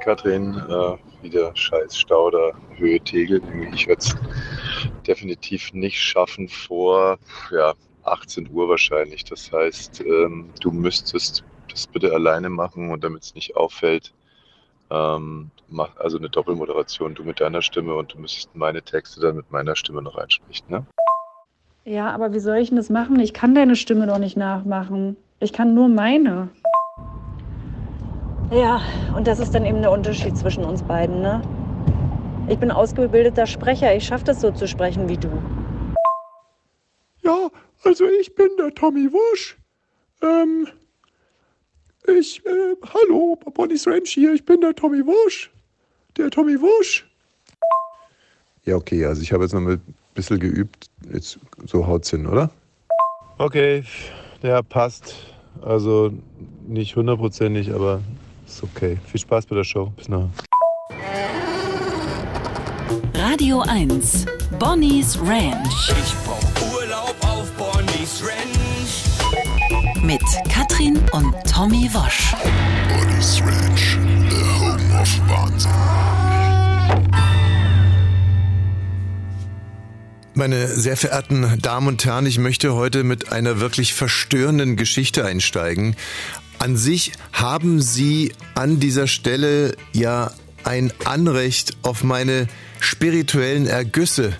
Katrin. Äh, wieder scheiß Stau Höhe Tegel. Ich werde es definitiv nicht schaffen vor ja, 18 Uhr wahrscheinlich. Das heißt, ähm, du müsstest das bitte alleine machen und damit es nicht auffällt, ähm, mach also eine Doppelmoderation, du mit deiner Stimme und du müsstest meine Texte dann mit meiner Stimme noch einsprechen, ne? Ja, aber wie soll ich denn das machen? Ich kann deine Stimme doch nicht nachmachen. Ich kann nur meine. Ja, und das ist dann eben der Unterschied zwischen uns beiden, ne? Ich bin ausgebildeter Sprecher, ich schaffe das so zu sprechen wie du. Ja, also ich bin der Tommy Wusch. Ähm, ich, äh, hallo, Bonnie's Ranch hier, ich bin der Tommy Wusch. Der Tommy Wusch. Ja, okay, also ich habe jetzt noch ein bisschen geübt. Jetzt so haut's hin, oder? Okay, der passt. Also nicht hundertprozentig, aber ist okay. Viel Spaß bei der Show. Bis nachher. Radio 1, Bonnie's Ranch. Ich brauch Urlaub auf Bonnie's Ranch. Mit Katrin und Tommy Wosch. Bonnie's Ranch, the home of Wahnsinn. Meine sehr verehrten Damen und Herren, ich möchte heute mit einer wirklich verstörenden Geschichte einsteigen. An sich haben Sie an dieser Stelle ja ein Anrecht auf meine spirituellen Ergüsse.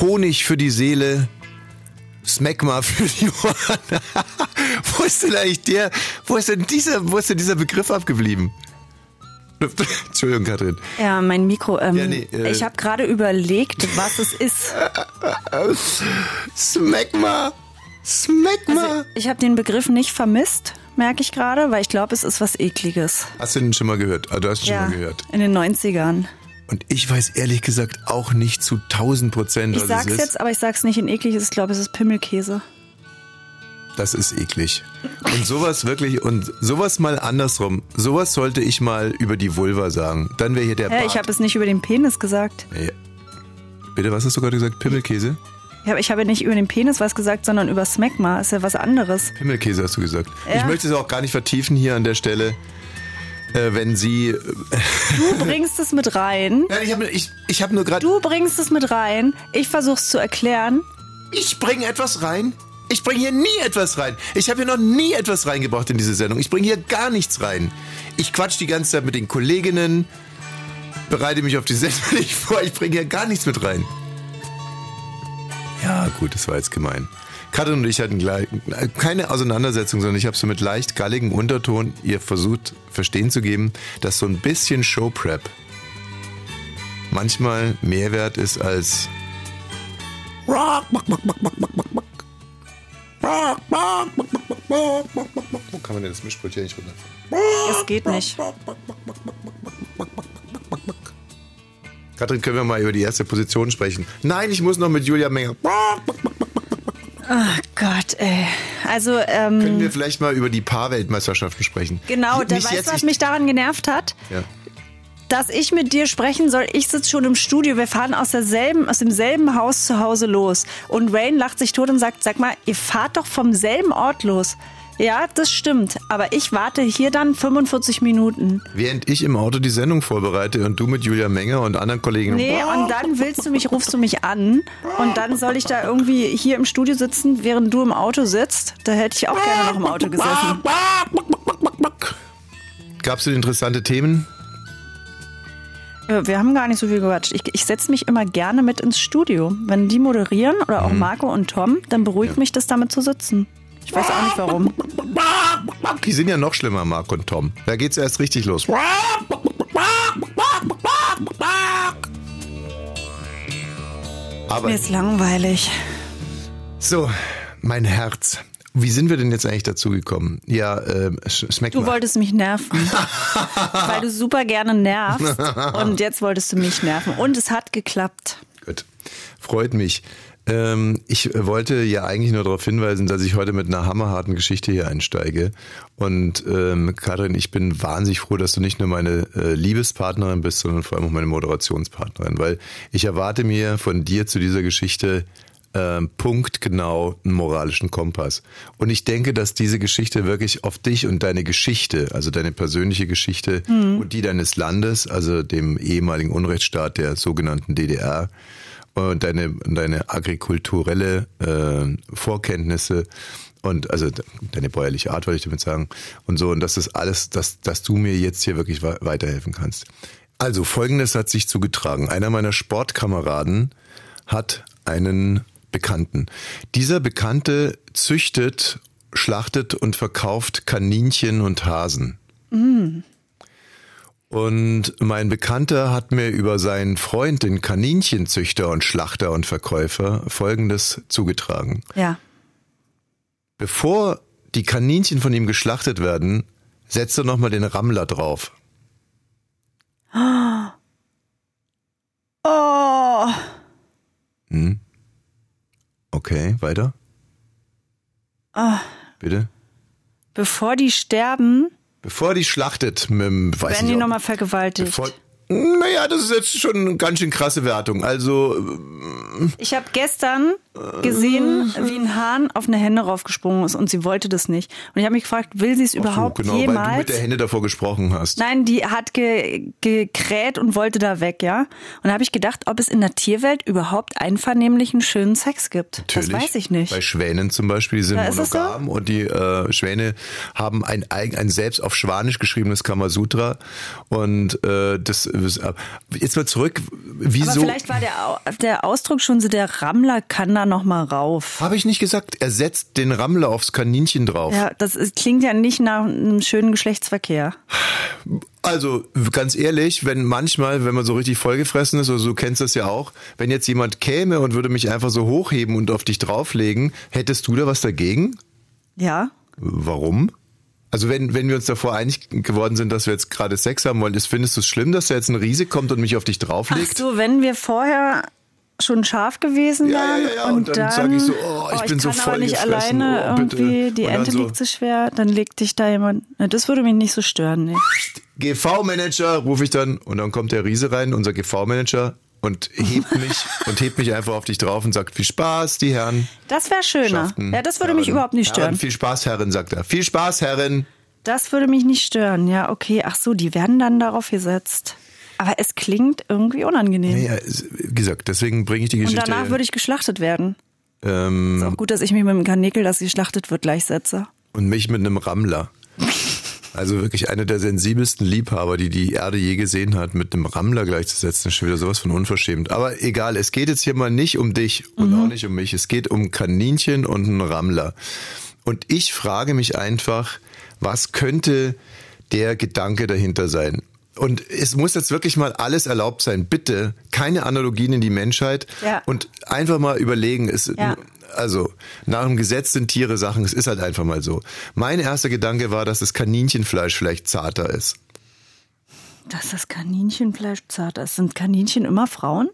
Honig für die Seele, Smegma für die Ohren. wo ist denn eigentlich der, wo ist denn dieser, wo ist denn dieser Begriff abgeblieben? Entschuldigung, Katrin. Ja, mein Mikro. Ähm, Ja, nee, äh. ich habe gerade überlegt, was es ist. Smegma! Smegma! Also, ich habe den Begriff nicht vermisst, merke ich gerade, weil ich glaube, es ist was Ekliges. Hast du den schon mal gehört? Ah, du hast ihn ja, schon mal gehört. in den 90ern. Und ich weiß ehrlich gesagt auch nicht zu 1000 Prozent, Ich was sag's es ist. jetzt, aber ich sag's nicht in eklig. Ich glaube, es ist Pimmelkäse. Das ist eklig. Und sowas wirklich, und sowas mal andersrum. Sowas sollte ich mal über die Vulva sagen. Dann wäre hier der Ja, Bart. ich habe es nicht über den Penis gesagt. Ja. Bitte, was hast du gerade gesagt? Pimmelkäse? Ja, ich habe nicht über den Penis was gesagt, sondern über Smegma. Ist ja was anderes. Pimmelkäse hast du gesagt. Ja. Ich möchte es auch gar nicht vertiefen hier an der Stelle. Äh, wenn Sie. Du bringst es mit rein. Nein, ich habe ich, ich hab nur gerade. Du bringst es mit rein. Ich versuch's zu erklären. Ich bringe etwas rein. Ich bringe hier nie etwas rein. Ich habe hier noch nie etwas reingebracht in diese Sendung. Ich bringe hier gar nichts rein. Ich quatsch die ganze Zeit mit den Kolleginnen, bereite mich auf die Sendung nicht vor. Ich bringe hier gar nichts mit rein. Ja, gut, das war jetzt gemein. Katrin und ich hatten gleich, keine Auseinandersetzung, sondern ich habe so mit leicht galligem Unterton ihr versucht, verstehen zu geben, dass so ein bisschen Showprep manchmal mehr wert ist als Wo kann man denn das Mischpult hier nicht runterfahren? Es geht nicht. Katrin, können wir mal über die erste Position sprechen? Nein, ich muss noch mit Julia Menger. Oh Gott, ey. Also, ähm, Können wir vielleicht mal über die Paarweltmeisterschaften sprechen? genau, da weißt jetzt, du, was ich- mich daran genervt hat? Ja. Dass ich mit dir sprechen soll, ich sitze schon im Studio, wir fahren aus, derselben, aus demselben Haus zu Hause los. Und Wayne lacht sich tot und sagt, sag mal, ihr fahrt doch vom selben Ort los. Ja, das stimmt, aber ich warte hier dann 45 Minuten. Während ich im Auto die Sendung vorbereite und du mit Julia Menger und anderen Kollegen. Nee, und dann willst du mich, rufst du mich an und dann soll ich da irgendwie hier im Studio sitzen, während du im Auto sitzt. Da hätte ich auch gerne noch im Auto gesessen. Gab es denn interessante Themen? Ja, Wir haben gar nicht so viel gequatscht. Ich, ich setze mich immer gerne mit ins Studio. Wenn die moderieren oder auch Marco und Tom, dann beruhigt mich das damit zu sitzen. Ich weiß auch nicht warum. Die sind ja noch schlimmer, Marc und Tom. Da geht's erst richtig los. Aber Mir ist langweilig. so, mein Herz. Wie sind wir denn jetzt eigentlich dazu gekommen? Ja, ähm, sch- schmeckt Du mal. wolltest mich nerven. weil du super gerne nervst. Und jetzt wolltest du mich nerven. Und es hat geklappt. Gut. Freut mich. Ähm, ich wollte ja eigentlich nur darauf hinweisen, dass ich heute mit einer hammerharten Geschichte hier einsteige. Und ähm, Karin, ich bin wahnsinnig froh, dass du nicht nur meine äh, Liebespartnerin bist, sondern vor allem auch meine Moderationspartnerin, weil ich erwarte mir von dir zu dieser Geschichte ähm, punktgenau einen moralischen Kompass. Und ich denke, dass diese Geschichte wirklich auf dich und deine Geschichte, also deine persönliche Geschichte und die deines Landes, also dem ehemaligen Unrechtsstaat der sogenannten DDR, und deine, deine agrikulturelle äh, Vorkenntnisse und also de- deine bäuerliche Art, wollte ich damit sagen. Und so, und das ist alles, dass, dass du mir jetzt hier wirklich weiterhelfen kannst. Also, folgendes hat sich zugetragen. Einer meiner Sportkameraden hat einen Bekannten. Dieser Bekannte züchtet, schlachtet und verkauft Kaninchen und Hasen. Und mein Bekannter hat mir über seinen Freund, den Kaninchenzüchter und Schlachter und Verkäufer, Folgendes zugetragen. Ja. Bevor die Kaninchen von ihm geschlachtet werden, setzt er nochmal den Rammler drauf. Oh. Hm? Okay, weiter. Ah. Bitte? Bevor die sterben, Bevor die schlachtet, mit, dem- weiß werden die nochmal vergewaltigt. bevor, naja, das ist jetzt schon eine ganz schön krasse Wertung. Also, Ich habe gestern gesehen, wie ein Hahn auf eine Henne raufgesprungen ist und sie wollte das nicht. Und ich habe mich gefragt, will sie es überhaupt genau, weil du jemals? mit der Hände davor gesprochen hast. Nein, die hat ge gekräht und wollte da weg, ja. Und da habe ich gedacht, ob es in der Tierwelt überhaupt einvernehmlichen schönen Sex gibt. Natürlich. Das weiß ich nicht. Bei Schwänen zum Beispiel, die sind Da es so? monogam und die äh, Schwäne haben ein, eigen- ein selbst auf Schwanisch geschriebenes Kamasutra. Und äh, das ist, äh, jetzt mal zurück, wieso? Aber vielleicht war der, der Ausdruck schon so, der Rammler kann da noch mal rauf. Habe ich nicht gesagt, er setzt den Rammler aufs Kaninchen drauf. Ja, das ist, klingt ja nicht nach einem schönen Geschlechtsverkehr. Also ganz ehrlich, wenn manchmal, wenn man so richtig vollgefressen ist, oder so du kennst das ja auch, wenn jetzt jemand käme und würde mich einfach so hochheben und auf dich drauflegen, hättest du da was dagegen? Ja. Warum? Also wenn, wenn wir uns davor einig geworden sind, dass wir jetzt gerade Sex haben wollen, ist, findest du es schlimm, dass da jetzt ein Riese kommt und mich auf dich Ach drauflegt? so, wenn wir vorher schon scharf gewesen Ja, wären ja, ja, und, und dann dann, sag ich so, oh, ich bin so kann aber voll nicht alleine oh, irgendwie, die Ente so- liegt so schwer, dann legt dich da jemand. Na, das würde mich nicht so stören, nee. GV-Manager rufe ich dann und dann kommt der Riese rein, unser GV-Manager und hebt mich und hebt mich einfach auf dich drauf und sagt viel Spaß, die Herren. Das wäre schöner. Ja, das würde mich Herren. überhaupt nicht Herren, stören. viel Spaß, Herren, sagt er. Viel Spaß, Herren. Das würde mich nicht stören. Ja, okay. Ach so, die werden dann darauf gesetzt. Aber es klingt irgendwie unangenehm. Ja, wie gesagt, deswegen bringe ich die Und Geschichte. danach würde ich geschlachtet werden. ähm, Ist auch gut, dass ich mich mit dem Kanickel, das geschlachtet wird, gleichsetze. und mich mit einem Rammler. Also wirklich einer der sensibelsten Liebhaber, die die Erde je gesehen hat, mit einem Rammler gleichzusetzen, ist schon wieder sowas von unverschämt. Aber egal, es geht jetzt hier mal nicht um dich und auch nicht um mich. Es geht um Kaninchen und einen Rammler. Und ich frage mich einfach, was könnte der Gedanke dahinter sein? Und es muss jetzt wirklich mal alles erlaubt sein. Bitte keine Analogien in die Menschheit Ja. und einfach mal überlegen. Es, Ja. Also, nach dem Gesetz sind Tiere Sachen, es ist halt einfach mal so. Mein erster Gedanke war, dass das Kaninchenfleisch vielleicht zarter ist. Dass das Kaninchenfleisch zart ist. Sind Kaninchen immer Frauen?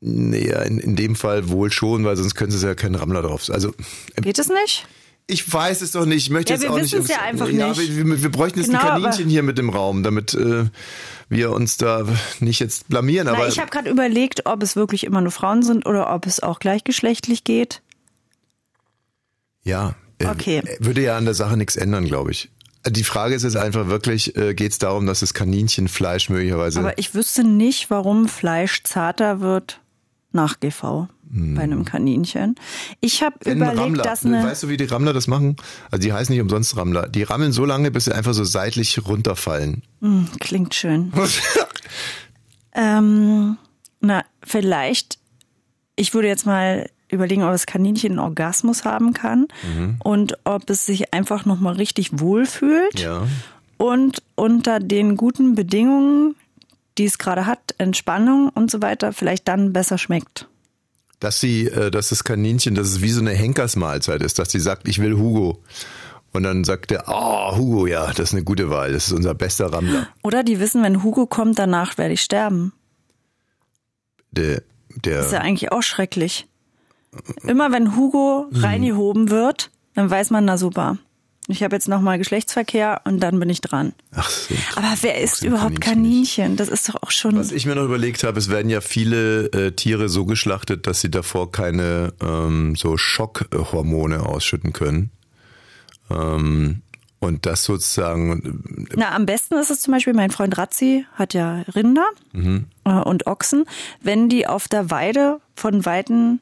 Naja, in, in dem Fall wohl schon, weil sonst können sie ja keinen Rammler drauf. Also, Geht es nicht? Ich weiß es doch nicht. Ich möchte Ja, jetzt wir auch nicht. wissen's ja einfach ja, nicht. Wir, wir, wir bräuchten jetzt Genau, ein Kaninchen hier mit im Raum, damit äh, wir uns da nicht jetzt blamieren. Na, Aber ich habe gerade überlegt, ob es wirklich immer nur Frauen sind oder ob es auch gleichgeschlechtlich geht. ja, äh, Okay. würde ja an der Sache nichts ändern, glaube ich. Die Frage ist jetzt einfach wirklich, äh, geht es darum, dass das Kaninchenfleisch möglicherweise. Aber ich wüsste nicht, warum Fleisch zarter wird nach GV bei einem Kaninchen. Ich habe überlegt, Rammler, dass eine weißt du, wie die Rammler das machen? Also die heißen nicht umsonst Rammler. Die rammeln so lange, bis sie einfach so seitlich runterfallen. Hm, klingt schön. Ähm, na, vielleicht, ich würde jetzt mal überlegen, ob das Kaninchen einen Orgasmus haben kann und ob es sich einfach nochmal richtig wohlfühlt ja. und unter den guten Bedingungen, die es gerade hat, Entspannung und so weiter, vielleicht dann besser schmeckt. Dass sie, äh, dass das Kaninchen, dass es wie so eine Henkersmahlzeit ist, dass sie sagt, ich will Hugo. Und dann sagt er, oh, Hugo, ja, das ist eine gute Wahl, das ist unser bester Rammler. Oder die wissen, wenn Hugo kommt, danach werde ich sterben. Der, der, Das ist ja eigentlich auch schrecklich. Immer wenn Hugo reingehoben wird, dann weiß man, na super. Ich habe jetzt nochmal Geschlechtsverkehr und dann bin ich dran. Ach so. Aber wer isst sind überhaupt Kaninchen? Das ist doch auch schon. Was ich mir noch überlegt habe, es werden ja viele äh, Tiere so geschlachtet, dass sie davor keine ähm, so Schockhormone ausschütten können. Ähm, und das sozusagen, Na, am besten ist es zum Beispiel, mein Freund Razzi hat ja Rinder Mhm. äh, und Ochsen, wenn die auf der Weide von Weiden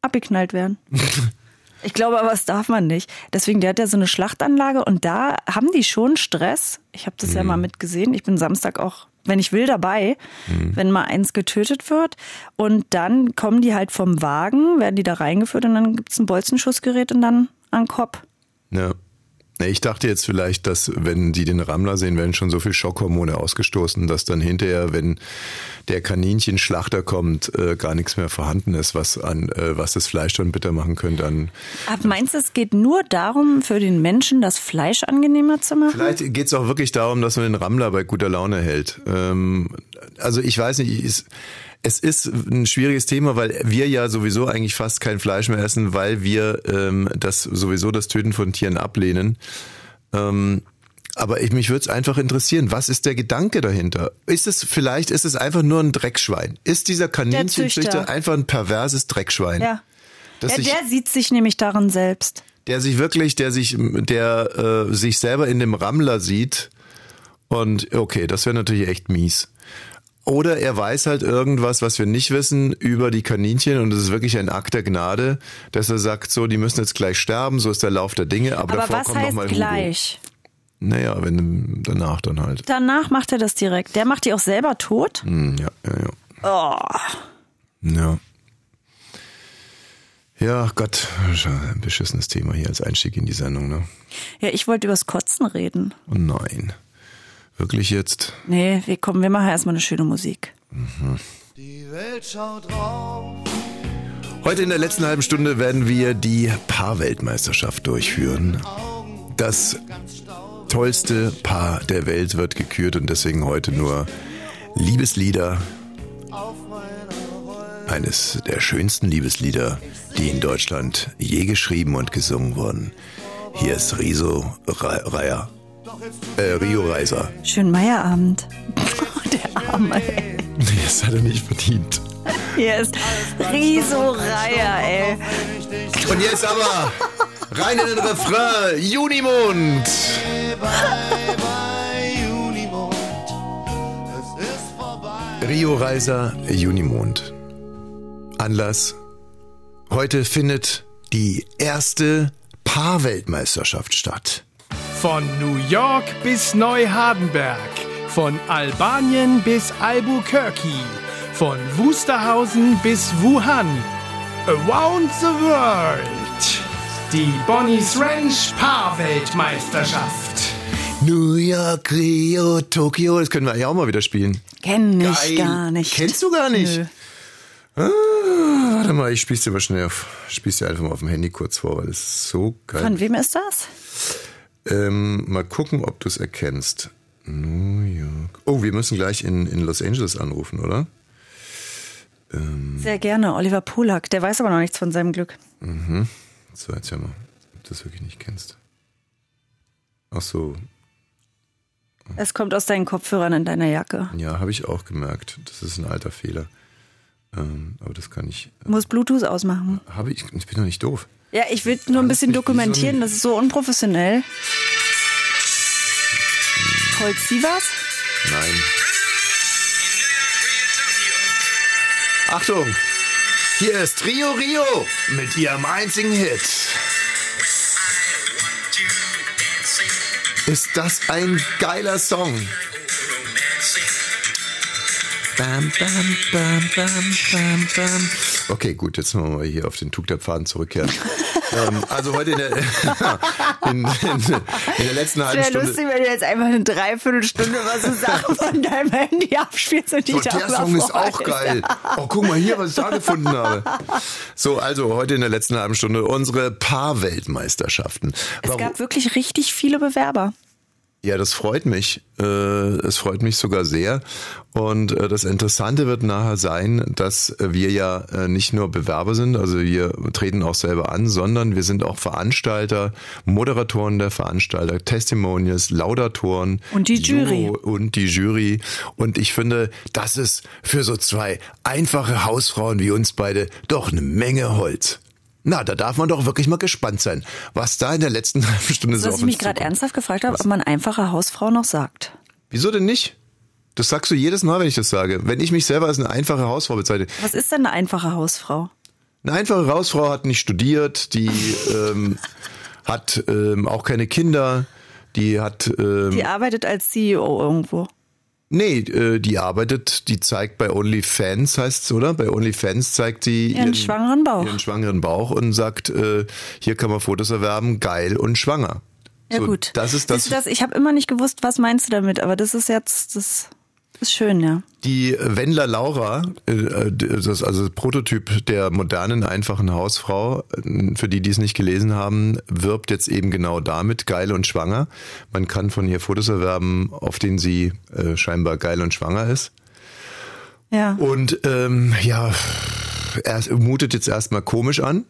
abgeknallt werden. Ich glaube aber, das darf man nicht. Deswegen, der hat ja so eine Schlachtanlage und da haben die schon Stress. Ich habe das ja Mhm. mal mitgesehen. Ich bin Samstag auch, wenn ich will, dabei, Mhm. wenn mal eins getötet wird. Und dann kommen die halt vom Wagen, werden die da reingeführt und dann gibt's ein Bolzenschussgerät und dann an Kopf. ja. Ich dachte jetzt vielleicht, dass wenn die den Rammler sehen, werden schon so viel Schockhormone ausgestoßen, dass dann hinterher, wenn der Kaninchenschlachter kommt, äh, gar nichts mehr vorhanden ist, was an äh, was das Fleisch dann bitter machen könnte. An Aber meinst du, es geht nur darum, für den Menschen das Fleisch angenehmer zu machen? Vielleicht geht es auch wirklich darum, dass man den Rammler bei guter Laune hält. Ähm, also ich weiß nicht, es, es ist ein schwieriges Thema, weil wir ja sowieso eigentlich fast kein Fleisch mehr essen, weil wir ähm, das sowieso das Töten von Tieren ablehnen. Ähm, aber ich, mich würde es einfach interessieren, was ist der Gedanke dahinter? Ist es vielleicht, ist es einfach nur ein Dreckschwein? Ist dieser Kaninchenzüchter Züchter. einfach ein perverses Dreckschwein? Ja. Ja, sich- der sieht sich nämlich darin selbst. der sich wirklich, der sich, der äh, sich selber in dem Rammler sieht und okay, das wäre natürlich echt mies. Oder er weiß halt irgendwas, was wir nicht wissen über die Kaninchen und es ist wirklich ein Akt der Gnade, dass er sagt, so, die müssen jetzt gleich sterben, so ist der Lauf der Dinge, aber, Aber davor was kommt noch heißt mal Hugo. gleich? Naja, wenn danach dann halt. Danach macht er das direkt. Der macht die auch selber tot. Hm, ja, ja, ja. Oh. Ja. Ja, Gott, ein beschissenes Thema hier als Einstieg in die Sendung, ne? Ja, ich wollte übers Kotzen reden. Oh nein. Wirklich jetzt? Nee, wir kommen, wir machen erstmal eine schöne Musik. Heute in der letzten halben Stunde werden wir die Paarweltmeisterschaft durchführen. Das tollste Paar der Welt wird gekürt und deswegen heute nur Liebeslieder. Eines der schönsten Liebeslieder, die in Deutschland je geschrieben und gesungen wurden. Hier ist Riso Re Reier. Äh, Rio Reiser. Schönen Meierabend. Der Arme, ey. Nee, das hat er nicht verdient. Hier ist Riso Reier, ey. Und jetzt aber rein in den Refrain. Junimond. Rio Reiser, Junimond. Anlass. Heute findet die erste Paarweltmeisterschaft statt. Von New York bis Neuhardenberg, von Albanien bis Albuquerque, von Wusterhausen bis Wuhan. Around the world. Die Bonnie's Ranch Paarweltmeisterschaft. New York, Rio, Tokio. Das können wir ja auch mal wieder spielen. Kenn ich Geil. gar nicht. Kennst du gar nicht? Nö. Ah, warte mal, ich spiel's dir mal schnell auf. Spiel's dir einfach mal auf dem Handy kurz vor, weil das ist so geil. Von wem ist das? Ähm, mal gucken, ob du es erkennst. New York. Oh, wir müssen gleich in, in Los Angeles anrufen, oder? Sehr gerne, Oliver Polak. Der weiß aber noch nichts von seinem Glück. So, erzähl mal, ob du das wirklich nicht kennst. Ach so, Es kommt aus deinen Kopfhörern in deiner Jacke. ja, habe ich auch gemerkt. Das ist ein alter Fehler. Ähm, aber das kann ich. Du musst Bluetooth ausmachen. Habe ich. Ich bin doch nicht doof. Ja, ich will nur ein bisschen wie so dokumentieren. ein- Das ist so unprofessionell. Colt Sievers? Nein. Achtung! Hier ist Rio Rio mit ihrem einzigen Hit. Ist das ein geiler Song? Bam, bam, bam, bam, bam, bam. Okay, gut, jetzt wollen wir mal hier auf den Tug der Pfaden zurückkehren. ähm, also heute in der, in, in, in der letzten halben Wäre Stunde. lustig, wenn du jetzt einfach eine Dreiviertelstunde was so Sachen von deinem Handy abspielst und dich Und der Song ist auch geil. Oh, guck mal hier, was ich da gefunden habe. So, also heute in der letzten halben Stunde unsere Paarweltmeisterschaften. Es Warum? gab wirklich richtig viele Bewerber. Ja, das freut mich. Äh, Es freut mich sogar sehr. Und äh, das Interessante wird nachher sein, dass wir ja äh, nicht nur Bewerber sind, also wir treten auch selber an, sondern wir sind auch Veranstalter, Moderatoren der Veranstalter, Testimonials, Laudatoren. Und die Jury. Juro Und die Jury. Und ich finde, das ist für so zwei einfache Hausfrauen wie uns beide doch eine Menge Holz. Na, da darf man doch wirklich mal gespannt sein, was da in der letzten halben Stunde so Was ich mich gerade ernsthaft gefragt habe, ob man einfache Hausfrau noch sagt. Wieso denn nicht? Das sagst du jedes Mal, wenn ich das sage. Wenn ich mich selber als eine einfache Hausfrau bezeichne. Was ist denn eine einfache Hausfrau? Eine einfache Hausfrau hat nicht studiert, die ähm, hat ähm, auch keine Kinder, die hat ähm, Die arbeitet als CEO irgendwo. Nee, äh, die arbeitet, die zeigt bei OnlyFans heißt's, oder? Bei OnlyFans zeigt sie Ihren schwangeren Bauch. ihren schwangeren Bauch und sagt, äh, hier kann man Fotos erwerben, geil und schwanger. Ja So, gut. Das ist das. Siehst du das? Ich habe immer nicht gewusst, was meinst du damit, aber das ist jetzt, das ist schön, ja. Die Wendler Laura, äh, das ist also das Prototyp der modernen, einfachen Hausfrau, äh, für die, die es nicht gelesen haben, wirbt jetzt eben genau damit, geil und schwanger. Man kann von ihr Fotos erwerben, auf denen sie äh, scheinbar geil und schwanger ist. Ja. Und ähm, ja, er mutet jetzt erstmal komisch an.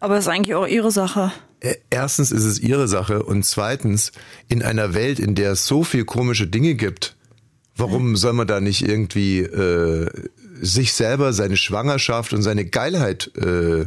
Aber das ist eigentlich auch ihre Sache. Äh, Erstens ist es ihre Sache und zweitens, in einer Welt, in der es so viel komische Dinge gibt, warum soll man da nicht irgendwie äh, sich selber, seine Schwangerschaft und seine Geilheit äh,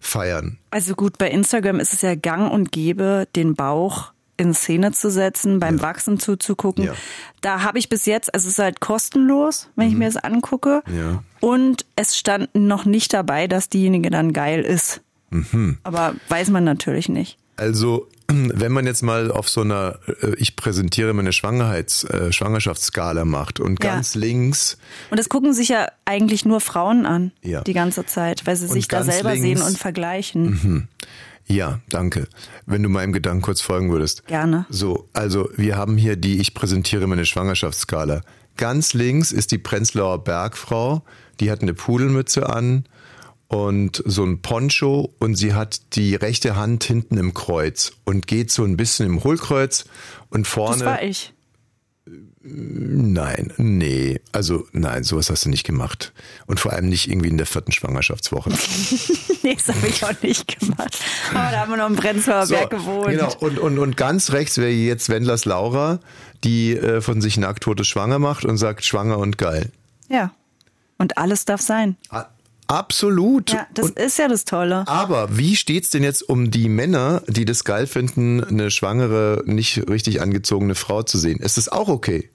feiern? Also gut, bei Instagram ist es ja gang und gäbe, den Bauch in Szene zu setzen, beim Wachsen zuzugucken. Ja. Da habe ich bis jetzt, also es ist halt kostenlos, wenn ich mir das angucke. Ja. Und es stand noch nicht dabei, dass diejenige dann geil ist. Mhm. Aber weiß man natürlich nicht. Also, wenn man jetzt mal auf so einer äh, Ich präsentiere meine Schwangerheits, äh, Schwangerschaftsskala macht und Ja. ganz links Und das gucken sich ja eigentlich nur Frauen an, Ja. die ganze Zeit, weil sie Und sich da selber links- sehen und vergleichen. Ja, danke. Wenn du meinem Gedanken kurz folgen würdest. Gerne. So, also wir haben hier die Ich präsentiere meine Schwangerschaftsskala. Ganz links ist die Prenzlauer Bergfrau, die hat eine Pudelmütze an und so ein Poncho und sie hat die rechte Hand hinten im Kreuz und geht so ein bisschen im Hohlkreuz und vorne. Das war ich. Nein, nee, also nein, sowas hast du nicht gemacht. Und vor allem nicht irgendwie in der vierten Schwangerschaftswoche. Nee, das habe ich auch nicht gemacht. Aber da haben wir noch im Prenzlauer Berg gewohnt. Genau. Und, und, und ganz rechts wäre jetzt Wendlers Laura, die äh, von sich nackt Totes schwanger macht und sagt schwanger und geil. Ja. Und alles darf sein. Absolut. Ja, das und, ist ja das Tolle. aber wie steht's denn jetzt um die Männer, die das geil finden, eine schwangere, nicht richtig angezogene Frau zu sehen? Ist es auch okay?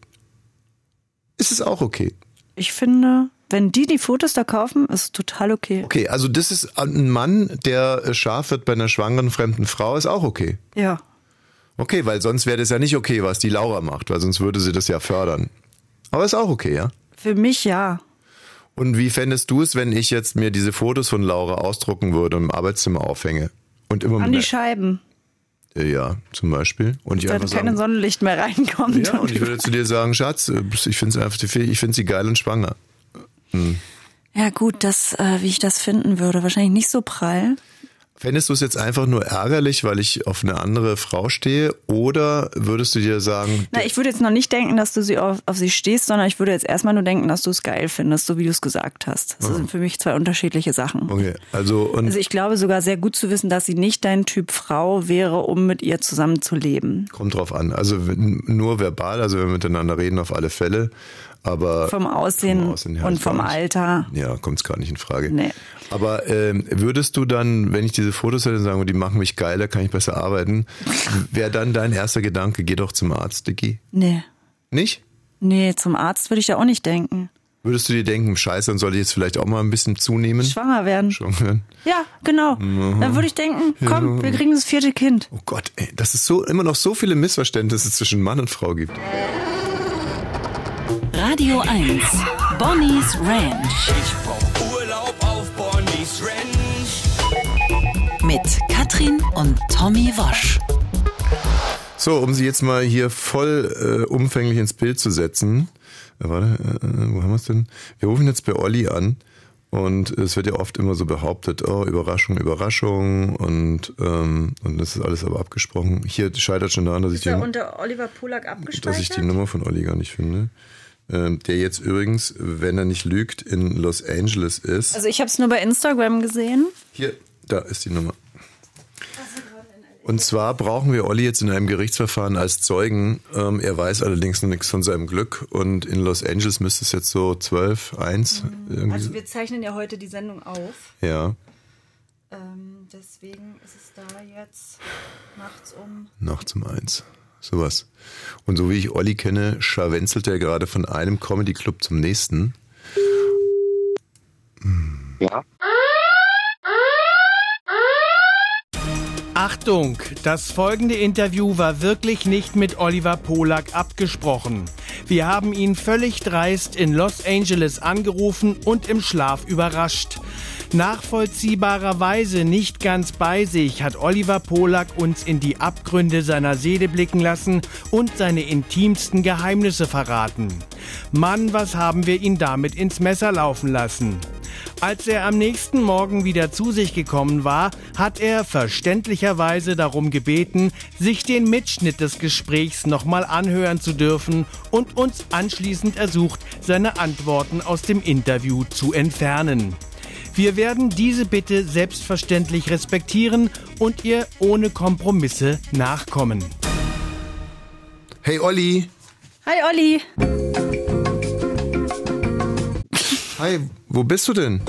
Ist es auch okay? Ich finde, wenn die die Fotos da kaufen, ist es total okay. Okay, also das ist ein Mann, der äh, scharf wird bei einer schwangeren fremden Frau, ist auch okay. Ja. Okay, weil sonst wäre das ja nicht okay, was die Laura macht, weil sonst würde sie das ja fördern. Aber ist auch okay, ja? Für mich ja. Und wie fändest du es, wenn ich jetzt mir diese Fotos von Laura ausdrucken würde und im Arbeitszimmer aufhänge? Und immer An die Scheiben. einer, ja, zum Beispiel. Und ich Da einfach kein sagen, Sonnenlicht mehr reinkommt. ja, und ich würde zu dir sagen, Schatz, äh, ich finde einfach, ich finde sie geil und schwanger. Ja, gut, das, äh, wie ich das finden würde, wahrscheinlich nicht so prall. Fändest du es jetzt einfach nur ärgerlich, weil ich auf eine andere Frau stehe? Oder würdest du dir sagen, Na, ich würde jetzt noch nicht denken, dass du sie auf, auf sie stehst, sondern ich würde jetzt erstmal nur denken, dass du es geil findest, so wie du es gesagt hast. Das sind für mich zwei unterschiedliche Sachen. okay, also, und Also ich glaube sogar sehr gut zu wissen, dass sie nicht dein Typ Frau wäre, um mit ihr zusammen zu leben. kommt drauf an. Also nur verbal, also wenn wir miteinander reden, auf alle Fälle. Aber Vom Aussehen, Vom Aussehen und vom nicht. Alter. Ja, kommt es gar nicht in Frage. Nee. Aber ähm, würdest du dann, wenn ich diese Fotos hätte, sagen, die machen mich geil, da kann ich besser arbeiten, wäre dann dein erster Gedanke, geh doch zum Arzt, Dicky? Nee. Nicht? Nee, zum Arzt würde ich ja auch nicht denken. Würdest du dir denken, scheiße, dann soll ich jetzt vielleicht auch mal ein bisschen zunehmen? Schwanger werden. Schwanger werden? Ja, genau. Dann würde ich denken, komm, wir kriegen das vierte Kind. Oh Gott, ey, dass es so immer noch so viele Missverständnisse zwischen Mann und Frau gibt. Radio 1. Bonnie's Ranch Ich brauch Urlaub auf Bonnie's Ranch. mit Katrin und Tommy Wosch. So, um sie jetzt mal hier voll äh, umfänglich ins Bild zu setzen. Äh, warte, äh, wo haben wir es denn? Wir rufen jetzt bei Olli an Und es wird ja oft immer so behauptet, oh, Überraschung, Überraschung und, ähm, und das ist alles aber abgesprochen. Hier scheitert schon daran, dass ich, Ist die, er unter Oliver Polak dass ich die Nummer von Olli gar nicht finde. Ähm, der jetzt übrigens, wenn er nicht lügt, in Los Angeles ist. Also ich habe es nur bei Instagram gesehen. Hier, da ist die Nummer. Und zwar brauchen wir Olli jetzt in einem Gerichtsverfahren als Zeugen. Ähm, er weiß allerdings noch nichts von seinem Glück. Und in Los Angeles müsste es jetzt so 12, 1 irgendwie. Also wir zeichnen ja heute die Sendung auf. ja, Ähm, deswegen ist es da jetzt nachts um. nachts um 1. Sowas. Und so wie ich Olli kenne, scharwenzelt er gerade von einem Comedy-Club zum nächsten. Ja. Achtung, das folgende Interview war wirklich nicht mit Oliver Polak abgesprochen. Wir haben ihn völlig dreist in Los Angeles angerufen und im Schlaf überrascht. Nachvollziehbarerweise nicht ganz bei sich hat Oliver Polak uns in die Abgründe seiner Seele blicken lassen und seine intimsten Geheimnisse verraten. Mann, was haben wir ihn damit ins Messer laufen lassen? Als er am nächsten Morgen wieder zu sich gekommen war, hat er verständlicherweise darum gebeten, sich den Mitschnitt des Gesprächs nochmal anhören zu dürfen und uns anschließend ersucht, seine Antworten aus dem Interview zu entfernen. Wir werden diese Bitte selbstverständlich respektieren und ihr ohne Kompromisse nachkommen. Hey Olli! Hi Olli! Hi, wo bist du denn?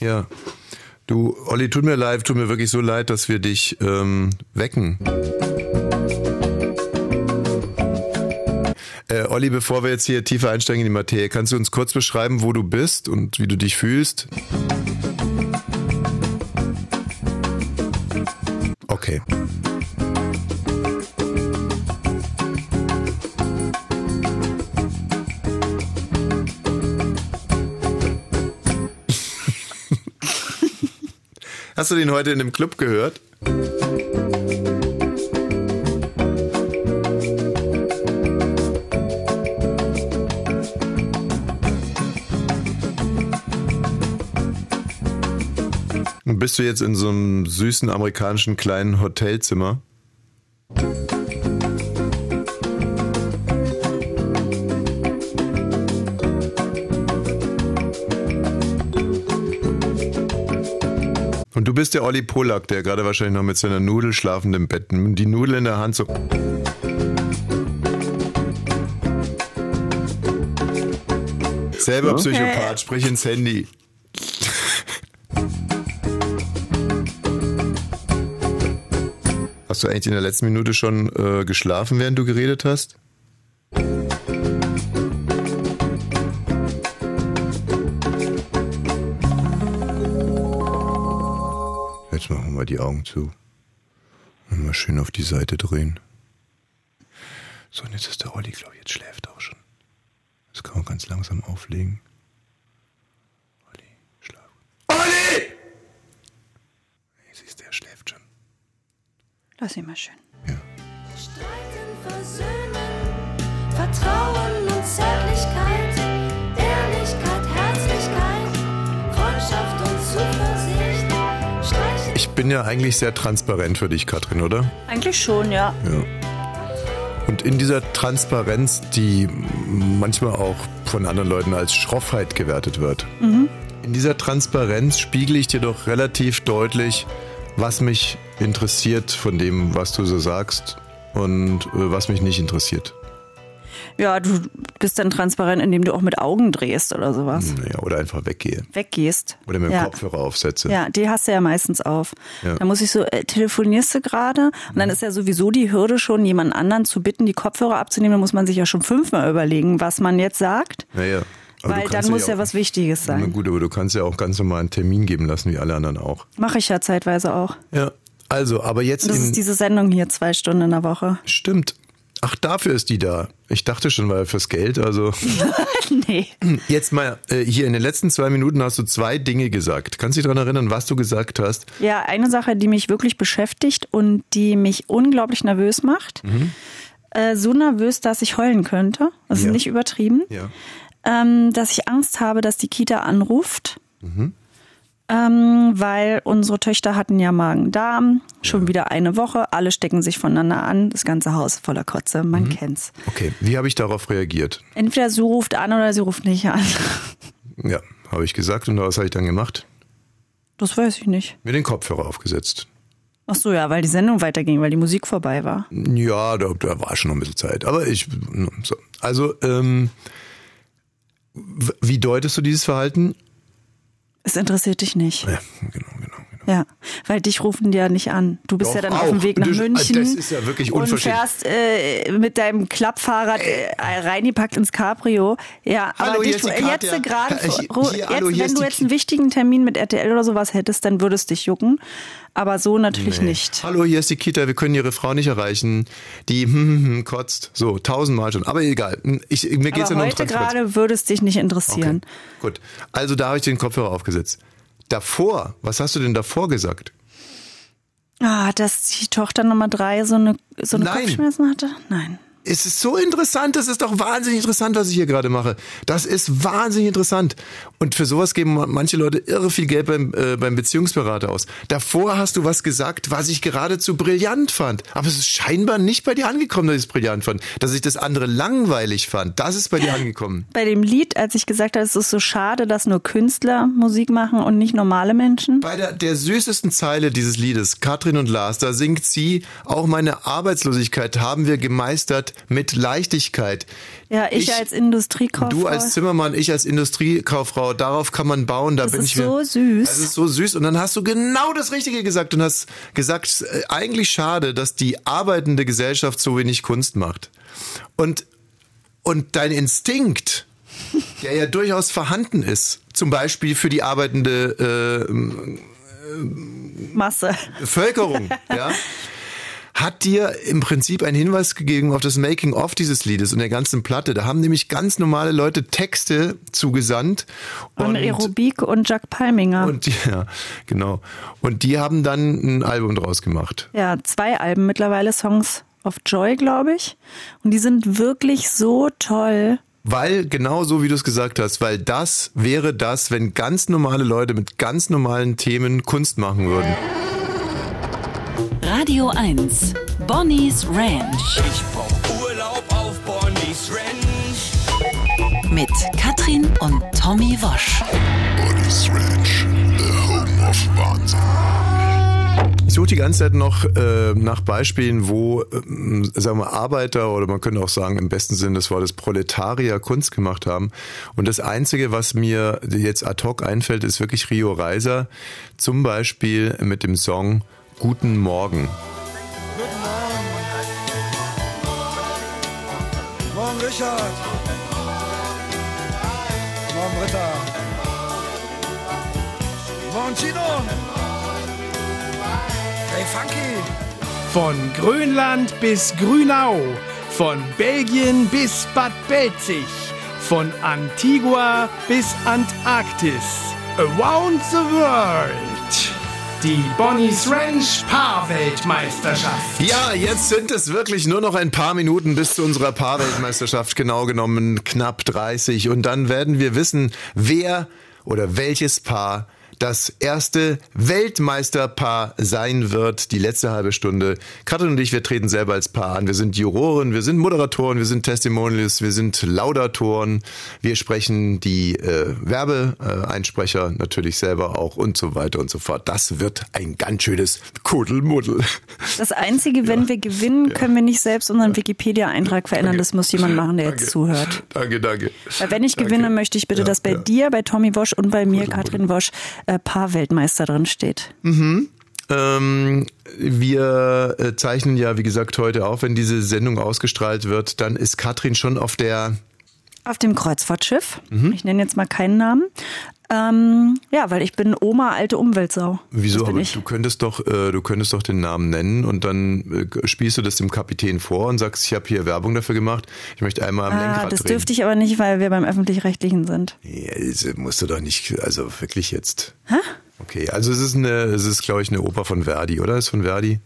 Ja. Du, Olli, tut mir leid, tut mir wirklich so leid, dass wir dich ähm, wecken. Äh, Olli, bevor wir jetzt hier tiefer einsteigen in die Materie, kannst du uns kurz beschreiben, wo du bist und wie du dich fühlst? Okay. Hast du den heute in dem Club gehört? Bist du jetzt in so einem süßen amerikanischen kleinen Hotelzimmer? Und du bist der Olli Polak, der gerade wahrscheinlich noch mit seiner Nudel schlafend im Bett, die Nudel in der Hand so. Selber Psychopath, sprich ins Handy. Hast du eigentlich in der letzten Minute schon äh, geschlafen, während du geredet hast? Jetzt machen wir die Augen zu. Und mal schön auf die Seite drehen. So, und jetzt ist der Olli, glaube ich, jetzt schläft auch schon. Das kann man ganz langsam auflegen. Olli, schlaf. Olli! Nee, siehst du, er schläft schon. Lass ihn mal schön. Streiten, Versöhnen, Vertrauen und Zärtlichkeit, Ehrlichkeit, Herzlichkeit, Freundschaft und Zuversicht. Streichen Ich bin ja eigentlich sehr transparent für dich, Katrin, oder? Eigentlich schon, ja. Ja. Und in dieser Transparenz, die manchmal auch von anderen Leuten als Schroffheit gewertet wird, in dieser Transparenz spiegle ich dir doch relativ deutlich, was mich interessiert von dem, was du so sagst und äh, was mich nicht interessiert. Ja, du bist dann transparent, indem du auch mit Augen drehst oder sowas. Naja, oder einfach weggehe. Weggehst. Oder mit dem ja. Kopfhörer aufsetze. Ja, die hast du ja meistens auf. Ja. Mhm. Da muss ich so, äh, telefonierst du gerade? Und dann ist ja sowieso die Hürde schon, jemand anderen zu bitten, die Kopfhörer abzunehmen. Da muss man sich ja schon fünfmal überlegen, was man jetzt sagt. Naja. Aber Weil dann muss ja auch- was Wichtiges Na sein. gut, aber du kannst ja auch ganz normal einen Termin geben lassen, wie alle anderen auch. Mache ich ja zeitweise auch. Ja. Also, aber jetzt Und das in, ist diese Sendung hier, zwei Stunden in der Woche. Stimmt. Ach, dafür ist die da. Ich dachte schon, weil fürs Geld, also. nee. Jetzt mal, äh, hier in den letzten zwei Minuten hast du zwei Dinge gesagt. Kannst du dich daran erinnern, was du gesagt hast? Ja, eine Sache, die mich wirklich beschäftigt und die mich unglaublich nervös macht. Äh, so nervös, dass ich heulen könnte. Das Ja. ist nicht übertrieben. Ja. Ähm, dass ich Angst habe, dass die Kita anruft. Mhm. Ähm, weil unsere Töchter hatten ja Magen-Darm, schon wieder eine Woche, alle stecken sich voneinander an, das ganze Haus ist voller Kotze, man Mhm. kennt's. Okay, wie habe ich darauf reagiert? Entweder sie ruft an oder sie ruft nicht an. Ja, habe ich gesagt und was habe ich dann gemacht? Das weiß ich nicht. Mir den Kopfhörer aufgesetzt. Ach so, ja, weil die Sendung weiterging, weil die Musik vorbei war. Ja, da, da war schon noch ein bisschen Zeit. Aber ich, so. also, ähm, wie deutest du dieses Verhalten? Es interessiert dich nicht. Ja, genau. Ja, weil dich rufen die ja nicht an. Du bist Doch, ja dann auch. auf dem Weg nach Das- München. das ist ja wirklich Und unverschämt. fährst äh, mit deinem Klappfahrrad äh, reingepackt ins Cabrio. Ja, Hallo, aber dich, jetzt gerade, wenn du jetzt einen wichtigen Termin mit RTL oder sowas hättest, dann würde es dich jucken. Aber so natürlich Nee. nicht. Hallo, hier ist die Kita, wir können Ihre Frau nicht erreichen. Die hm, hm, hm, kotzt. So, tausendmal schon. Aber egal. Ich, mir geht's aber ja nur um heute gerade würde es dich nicht interessieren. Gut. Also da habe ich den Kopfhörer aufgesetzt. Davor, was hast du denn davor gesagt? Ah, dass die Tochter Nummer drei so eine, so eine Nein. Kopfschmerzen hatte? Nein. Es ist so interessant, das ist doch wahnsinnig interessant, was ich hier gerade mache. Das ist wahnsinnig interessant. Und für sowas geben manche Leute irre viel Geld beim, äh, beim Beziehungsberater aus. Davor hast du was gesagt, was ich geradezu brillant fand. Aber es ist scheinbar nicht bei dir angekommen, dass ich es brillant fand. Dass ich das andere langweilig fand. Das ist bei dir angekommen. Bei dem Lied, als ich gesagt habe, es ist so schade, dass nur Künstler Musik machen und nicht normale Menschen. Bei der, der süßesten Zeile dieses Liedes, Katrin und Lars, da singt sie, auch meine Arbeitslosigkeit haben wir gemeistert mit Leichtigkeit. Ja, ich, Ich- als Industriekauffrau. Du als Zimmermann, ich als Industriekauffrau, darauf kann man bauen, da Das bin ist ich mir- so süß. Das ist so süß und dann hast du genau das Richtige gesagt und hast gesagt, äh, eigentlich schade, dass die arbeitende Gesellschaft so wenig Kunst macht. Und und dein Instinkt, der ja durchaus vorhanden ist, zum Beispiel für die arbeitende äh, Masse. Bevölkerung, ja, hat dir im Prinzip einen Hinweis gegeben auf das Making-of dieses Liedes und der ganzen Platte. Da haben nämlich ganz normale Leute Texte zugesandt. Und Aerobik und Jack Palminger. und ja, genau. Und die haben dann ein Album draus gemacht. ja, zwei Alben mittlerweile, Songs of Joy, glaube ich. Und die sind wirklich so toll. Weil, genau so wie du es gesagt hast, weil das wäre das, wenn ganz normale Leute mit ganz normalen Themen Kunst machen würden. Radio 1. Bonnie's Ranch. Ich brauch Urlaub auf Bonnie's Ranch. Mit Katrin und Tommy Wosch. Bonnie's Ranch, the home of Wahnsinn. Ich suche die ganze Zeit noch äh, nach Beispielen, wo, ähm, sagen wir, Arbeiter oder man könnte auch sagen, im besten Sinne des Wortes Proletarier Kunst gemacht haben. Und das Einzige, was mir jetzt ad hoc einfällt, ist wirklich Rio Reiser. Zum Beispiel mit dem Song Guten Morgen. Morgen Richard. Morgen Britta. Morgen Chino. Hey Funky. Von Grönland bis Grünau, von Belgien bis Bad Belzig, von Antigua bis Antarktis, around the world. Die Bonnie's Ranch Paarweltmeisterschaft. Ja, jetzt sind es wirklich nur noch ein paar Minuten bis zu unserer Paarweltmeisterschaft, genau genommen knapp 30. Und dann werden wir wissen, wer oder welches Paar das erste Weltmeisterpaar sein wird, die letzte halbe Stunde. Katrin und ich, wir treten selber als Paar an. Wir sind Juroren, wir sind Moderatoren, wir sind Testimonials, wir sind Laudatoren. Wir sprechen die äh, Werbeeinsprecher natürlich selber auch und so weiter und so fort. Das wird ein ganz schönes Kuddelmuddel. Das Einzige, wenn wir gewinnen, können wir nicht selbst unseren Wikipedia-Eintrag verändern. Das muss jemand machen, der jetzt zuhört. Danke, danke. Weil wenn ich gewinne, möchte ich bitte, dass bei dir, bei Tommy Wosch und bei mir, Katrin Wosch, äh, Paar-Weltmeister drin steht. Mhm. Ähm, wir äh, zeichnen ja, wie gesagt, heute auf. Wenn diese Sendung ausgestrahlt wird, dann ist Katrin schon auf der Auf dem Kreuzfahrtschiff. Mhm. Ich nenne jetzt mal keinen Namen. Ähm, ja, weil ich bin Oma, alte Umweltsau. Wieso? Aber ich. du könntest doch, äh, du könntest doch den Namen nennen und dann äh, spielst du das dem Kapitän vor und sagst, ich habe hier Werbung dafür gemacht. Ich möchte einmal am Ah, Lenkrad das drehen. dürfte ich aber nicht, weil wir beim Öffentlich-Rechtlichen sind. Ja, das musst du doch nicht, also wirklich jetzt. Hä? Okay, also es ist eine, es ist, glaube ich, eine Oper von Verdi, oder? Ist von Verdi?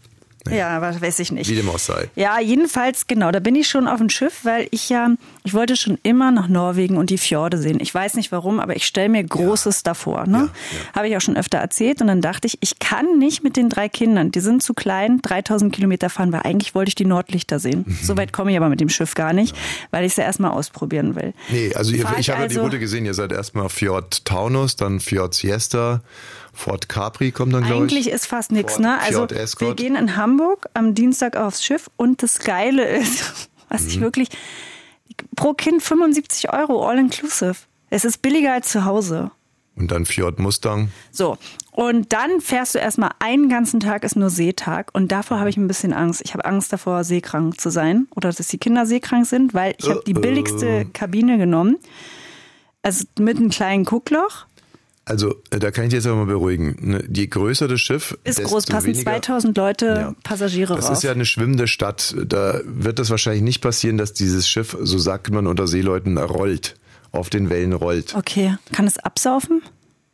Ja, aber weiß ich nicht. Wie dem auch sei. Ja, jedenfalls, genau, da bin ich schon auf dem Schiff, weil ich ja Ich wollte schon immer nach Norwegen und die Fjorde sehen. Ich weiß nicht warum, aber ich stelle mir Großes davor. Ne? Habe ich auch schon öfter erzählt. Und dann dachte ich, ich kann nicht mit den drei Kindern, die sind zu klein, 3000 Kilometer fahren, weil eigentlich wollte ich die Nordlichter sehen. Mhm. So weit komme ich aber mit dem Schiff gar nicht, weil ich es ja erstmal ausprobieren will. Nee, also ihr, Fahr ich habe ja die also- Route gesehen, ihr seid erstmal Fjord Taunus, dann Fjord Siesta, Fort Capri kommt dann, glaube ich. Eigentlich ist fast nichts, ne? Also wir gehen in Hamburg am Dienstag aufs Schiff und das Geile ist, was Mhm. ich wirklich pro Kind 75 Euro all inclusive. Es ist billiger als zu Hause. Und dann Fjord Mustang. So, und dann fährst du erstmal einen ganzen Tag, ist nur Seetag. Und davor habe ich ein bisschen Angst. Ich habe Angst davor, seekrank zu sein oder dass die Kinder seekrank sind, weil ich habe die Äh, äh. billigste Kabine genommen. Also mit einem kleinen Guckloch. Also, äh, da kann ich jetzt aber mal beruhigen. Ne, Je größer das Schiff, Ist groß, passen weniger, 2000 Leute, Ja. Passagiere Das rauf. ist ja eine schwimmende Stadt. Da wird es wahrscheinlich nicht passieren, dass dieses Schiff, so sagt man unter Seeleuten, rollt, auf den Wellen rollt. okay, kann es absaufen?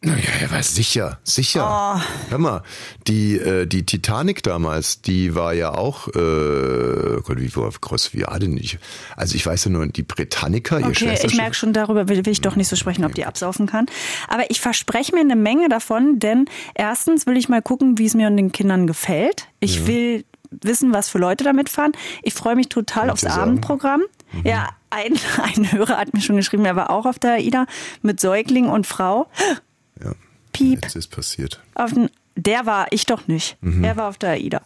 Ja, ja, war sicher, sicher. Oh. Hör mal, die, äh, die Titanic damals, die war ja auch, äh, Gott, wie groß, wie war denn nicht? Also ich weiß ja nur, die Britannica, ihr Okay, ich merke schon, darüber will, will ich doch nicht so sprechen, ob die absaufen kann. Aber ich verspreche mir eine Menge davon, denn erstens will ich mal gucken, wie es mir und den Kindern gefällt. Ich Ja. will wissen, was für Leute da mitfahren. Ich freue mich total Kannst aufs? Abendprogramm. Ja, ein, ein Hörer hat mir schon geschrieben, er war auch auf der AIDA mit Säugling und Frau. Ja. Piep. Jetzt ist passiert. Auf den, der war, ich doch nicht. Mhm. Er war auf der AIDA.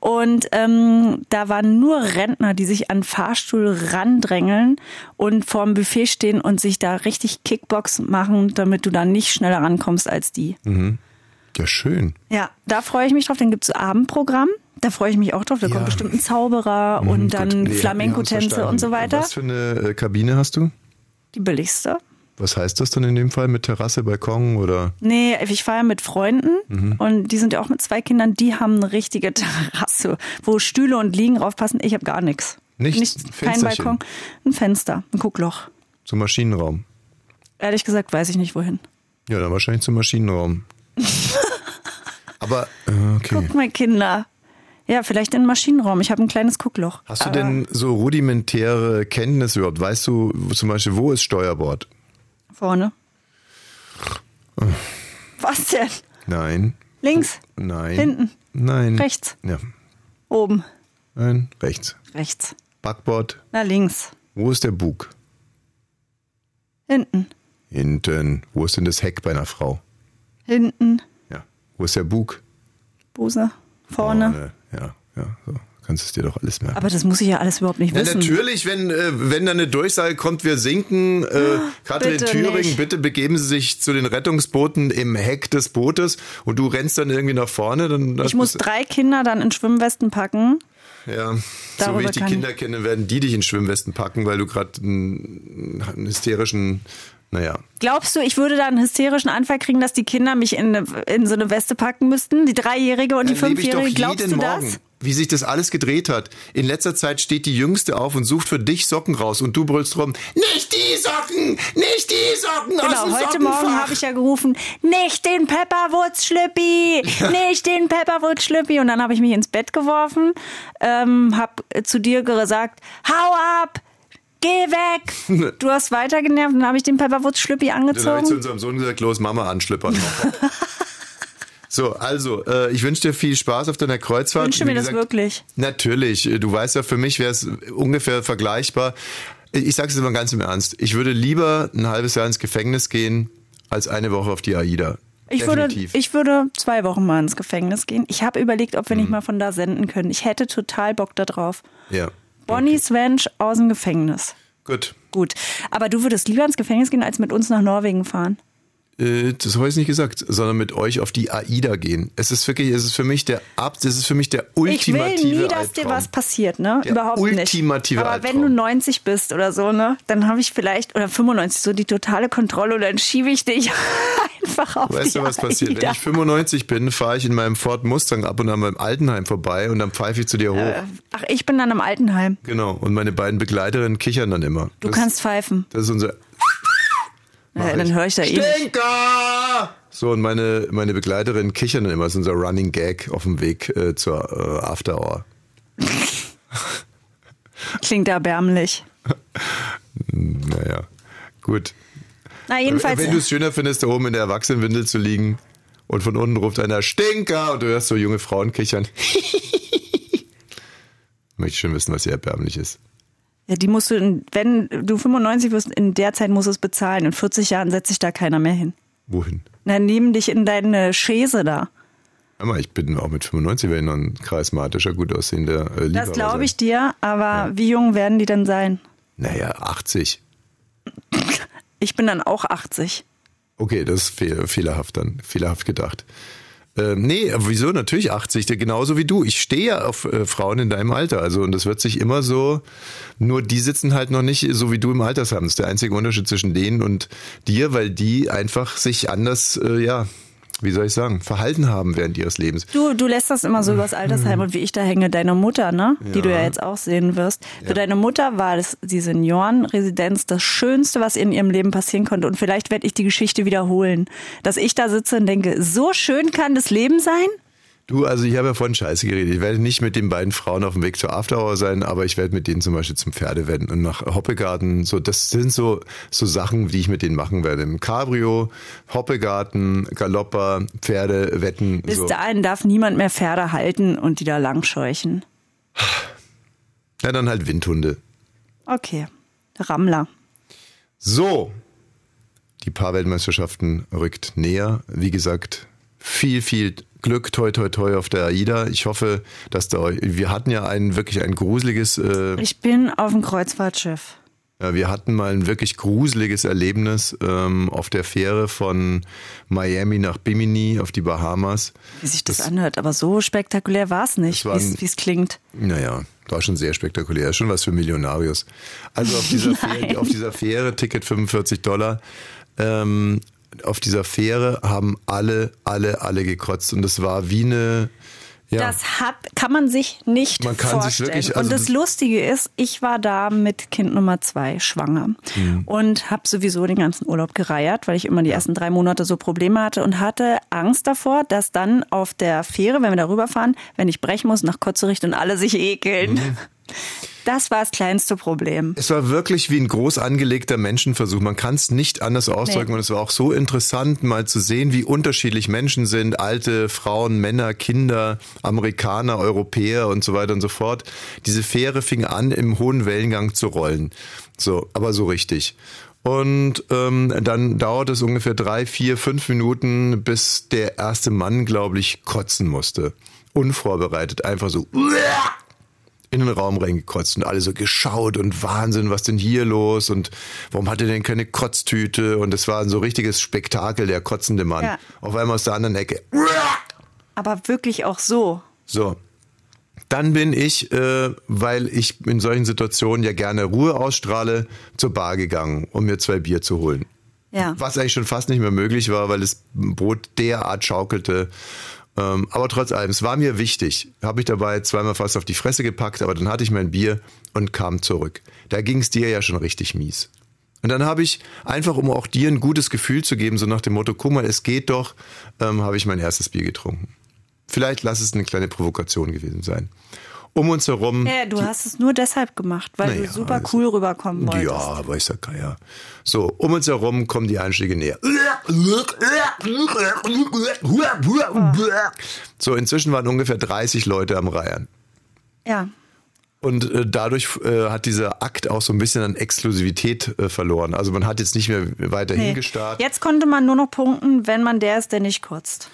Und ähm, da waren nur Rentner, die sich an Fahrstuhl randrängeln und vorm Buffet stehen und sich da richtig Kickbox machen, damit du da nicht schneller rankommst als die. Mhm. Ja, schön. Ja, da freue ich mich drauf. Dann gibt's so Abendprogramm. Da freue ich mich auch drauf. Da kommt bestimmt ein Zauberer Mhm, und dann Nee, Flamenco-Tänze und so weiter. Was für eine äh, Kabine hast du? Die billigste. Was heißt das dann in dem Fall? Mit Terrasse, Balkon oder? Nee, ich fahre ja mit Freunden Mhm. und die sind ja auch mit zwei Kindern, die haben eine richtige Terrasse, wo Stühle und Liegen draufpassen. Ich habe gar nichts. Nichts? kein Fensterchen? Balkon, ein Fenster, ein Guckloch. Zum Maschinenraum? Ehrlich gesagt weiß ich nicht wohin. Ja, dann wahrscheinlich zum Maschinenraum. Aber, äh, okay. Guck mal, Kinder. Ja, vielleicht in den Maschinenraum. Ich habe ein kleines Guckloch. Hast du denn so rudimentäre Kenntnisse überhaupt? Weißt du zum Beispiel, wo ist Steuerbord? Vorne. Was denn? Nein. Links, Nein. Hinten. Nein. rechts, Ja. oben, Nein. Rechts. rechts. Backbord. Na, links, Wo ist der Bug? hinten, Hinten. Wo ist denn das Heck bei einer Frau? hinten, Ja. Wo ist der Bug? Buse, vorne. Ja, ja. So. Kannst es dir doch alles merken. Aber das muss ich ja alles überhaupt nicht Ja, wissen. natürlich, wenn, äh, wenn da eine Durchsage kommt, wir sinken, äh, gerade in bitte Thüringen, nicht. bitte begeben Sie sich zu den Rettungsbooten im Heck des Bootes und du rennst dann irgendwie nach vorne, dann Ich muss drei Kinder dann in Schwimmwesten packen. ja, so Darüber wie ich die Kinder kenne, werden die dich in Schwimmwesten packen, weil du gerade einen, einen hysterischen, naja, Glaubst du, ich würde da einen hysterischen Anfall kriegen, dass die Kinder mich in, eine, in so eine Weste packen müssten? Die Dreijährige und die ich doch Fünfjährige? Glaubst du Morgen, das? Wie sich das alles gedreht hat. In letzter Zeit steht die Jüngste auf und sucht für dich Socken raus und du brüllst rum, nicht die Socken, nicht die Socken aus Genau, dem heute Sockenfach. Morgen habe ich ja gerufen, nicht den Pepperwoods-Schlüppi, nicht den Pepperwoods-Schlüppi. Und dann habe ich mich ins Bett geworfen, ähm, habe zu dir gesagt, hau ab, geh weg. Du hast weiter genervt und dann habe ich den Pepperwoods-Schlüppi Dann habe ich zu angezogen. unserem Sohn gesagt, los, Mama anschlippern. so, also, äh, ich wünsche dir viel Spaß auf deiner Kreuzfahrt. Wünsche mir Wie das gesagt, wirklich. Natürlich, äh, du weißt ja, für mich wäre es ungefähr vergleichbar. Ich sage es immer ganz im Ernst. Ich würde lieber ein halbes Jahr ins Gefängnis gehen, als eine Woche auf die AIDA. Ich würde, ich würde zwei Wochen mal ins Gefängnis gehen. Ich habe überlegt, ob wir Mhm. nicht mal von da senden können. Ich hätte total Bock da drauf. ja, Bonnie's Ranch aus dem Gefängnis. gut. Gut. Aber du würdest lieber ins Gefängnis gehen, als mit uns nach Norwegen fahren. Äh, Das habe ich nicht gesagt, sondern mit euch auf die AIDA gehen. Es ist wirklich, es ist für mich der Ab, das ist für mich der ultimative Ich will nie, dass dir Albtraum. was passiert, ne? Der Überhaupt ultimative nicht. Aber wenn du 90 bist oder so, ne, dann habe ich vielleicht, oder 95, so die totale Kontrolle und dann schiebe ich dich einfach auf Weißt du, was passiert? Wenn AIDA. ich 95 bin, fahre ich in meinem Ford Mustang ab und an beim Altenheim vorbei und dann pfeife ich zu dir hoch. Äh, Ach, ich bin dann im Altenheim. Genau. Und meine beiden Begleiterinnen kichern dann immer. Du das, kannst pfeifen. Das ist unser. Ja, dann höre ich da eh nicht. Stinker! So, und meine, meine Begleiterinnen kichern dann immer. Das ist unser Running Gag auf dem Weg äh, zur äh, After Hour. Klingt erbärmlich. Gut. Na, jedenfalls. Wenn du es schöner findest, da oben in der Erwachsenenwindel zu liegen und von unten ruft einer Stinker und du hörst so junge Frauen kichern. Möchte ich schon wissen, was hier erbärmlich ist. Ja, die musst du, wenn du 95 wirst, in der Zeit musst du es bezahlen. In 40 Jahren setzt sich da keiner mehr hin. Wohin? Na, nehmen dich in deine Schäse da. Hör mal, ich bin auch mit 95 wäre ich noch ein charismatischer, gut aussehender äh, Das glaube ich dir, aber wie jung werden die denn sein? Naja, 80. Ich bin dann auch 80. Okay, das ist fehl, fehlerhaft dann, fehlerhaft gedacht. Ähm, nee, wieso? Natürlich 80, der- genauso wie du. Ich stehe ja auf äh, Frauen in deinem Alter. Also, und das wird sich immer so, nur die sitzen halt noch nicht so wie du im Altersheim. Das ist der einzige Unterschied zwischen denen und dir, weil die einfach sich anders, äh, ja, wie soll ich sagen, verhalten haben während ihres Lebens. Du, du lässt das immer so übers Altersheim und wie ich da hänge, deine Mutter, ne? Die du ja Ja. jetzt auch sehen wirst. Für deine Mutter war das, die Seniorenresidenz das Schönste, was in ihrem Leben passieren konnte. Und vielleicht werde ich die Geschichte wiederholen. Dass ich da sitze und denke, so schön kann das Leben sein? Du, also ich habe ja vorhin Scheiße geredet. Ich werde nicht mit den beiden Frauen auf dem Weg zur Afterhour sein, aber ich werde mit denen zum Beispiel zum Pferdewetten und nach Hoppegarten. So, das sind so, so Sachen, die ich mit denen machen werde. Im Cabrio, Hoppegarten, Galopper, Pferdewetten. Bis so. dahin darf niemand mehr Pferde halten und die da langscheuchen. Ja, dann halt Windhunde. Okay. Rammler. So, die Paarweltmeisterschaften rückt näher. Wie gesagt, viel, viel Glück, toi, toi, toi auf der AIDA. Ich hoffe, dass da, wir hatten ja ein wirklich ein gruseliges äh, Ich bin auf dem Kreuzfahrtschiff. Ja, wir hatten mal ein wirklich gruseliges Erlebnis ähm, auf der Fähre von Miami nach Bimini auf die Bahamas. Wie sich das, anhört. Aber so spektakulär war es nicht, Das wie es klingt. Naja, war schon sehr spektakulär, schon was für Millionarius. Also auf dieser, Fähre, auf dieser Fähre, Ticket 45 Dollar, ähm, auf dieser Fähre haben alle, alle, alle gekotzt und es war wie eine, ja, Das hat, kann man sich nicht Man kann sich vorstellen. wirklich- also und das das- Lustige ist, ich war da mit Kind Nummer zwei schwanger Mhm. und habe sowieso den ganzen Urlaub gereiert, weil ich immer die ersten drei Monate so Probleme hatte und hatte Angst davor, dass dann auf der Fähre, wenn wir da rüberfahren, wenn ich brechen muss, nach Kotze riecht und alle sich ekeln. Mhm. Das war das kleinste Problem. Es war wirklich wie ein groß angelegter Menschenversuch. Man kann es nicht anders ausdrücken. Nee. Und es war auch so interessant, mal zu sehen, wie unterschiedlich Menschen sind. Alte, Frauen, Männer, Kinder, Amerikaner, Europäer und so weiter und so fort. Diese Fähre fing an, im hohen Wellengang zu rollen. So, aber so richtig. Und ähm, dann dauert es ungefähr drei, vier, fünf Minuten, bis der erste Mann, glaube ich, kotzen musste. Unvorbereitet, einfach so in den Raum reingekotzt und alle so geschaut und Wahnsinn, was denn hier los und warum hat er denn keine Kotztüte und es war ein so richtiges Spektakel, der kotzende Mann. Ja. Auf einmal aus der anderen Ecke. Aber wirklich auch so. So. Dann bin ich, äh, weil ich in solchen Situationen ja gerne Ruhe ausstrahle, zur Bar gegangen, um mir zwei Bier zu holen. Ja. Was eigentlich schon fast nicht mehr möglich war, weil das Boot derart schaukelte. Ähm, aber trotz allem, es war mir wichtig. Habe ich dabei zweimal fast auf die Fresse gepackt, aber dann hatte ich mein Bier und kam zurück. Da ging es dir ja schon richtig mies. Und dann habe ich einfach, um auch dir ein gutes Gefühl zu geben, so nach dem Motto, guck mal, es geht doch, ähm, habe ich mein erstes Bier getrunken. Vielleicht lass es eine kleine Provokation gewesen sein. Um uns herum. Ja, du hast es nur deshalb gemacht, weil Naja, du super also- cool rüberkommen wolltest. Ja, aber ich sag ja. So, um uns herum kommen die Einschläge näher. So, inzwischen waren ungefähr 30 Leute am Reihen. Ja. Und äh, dadurch äh, hat dieser Akt auch so ein bisschen an Exklusivität äh, verloren. Also man hat jetzt nicht mehr weiter Nee. hingestarrt. Jetzt konnte man nur noch punkten, wenn man der ist, der nicht kotzt.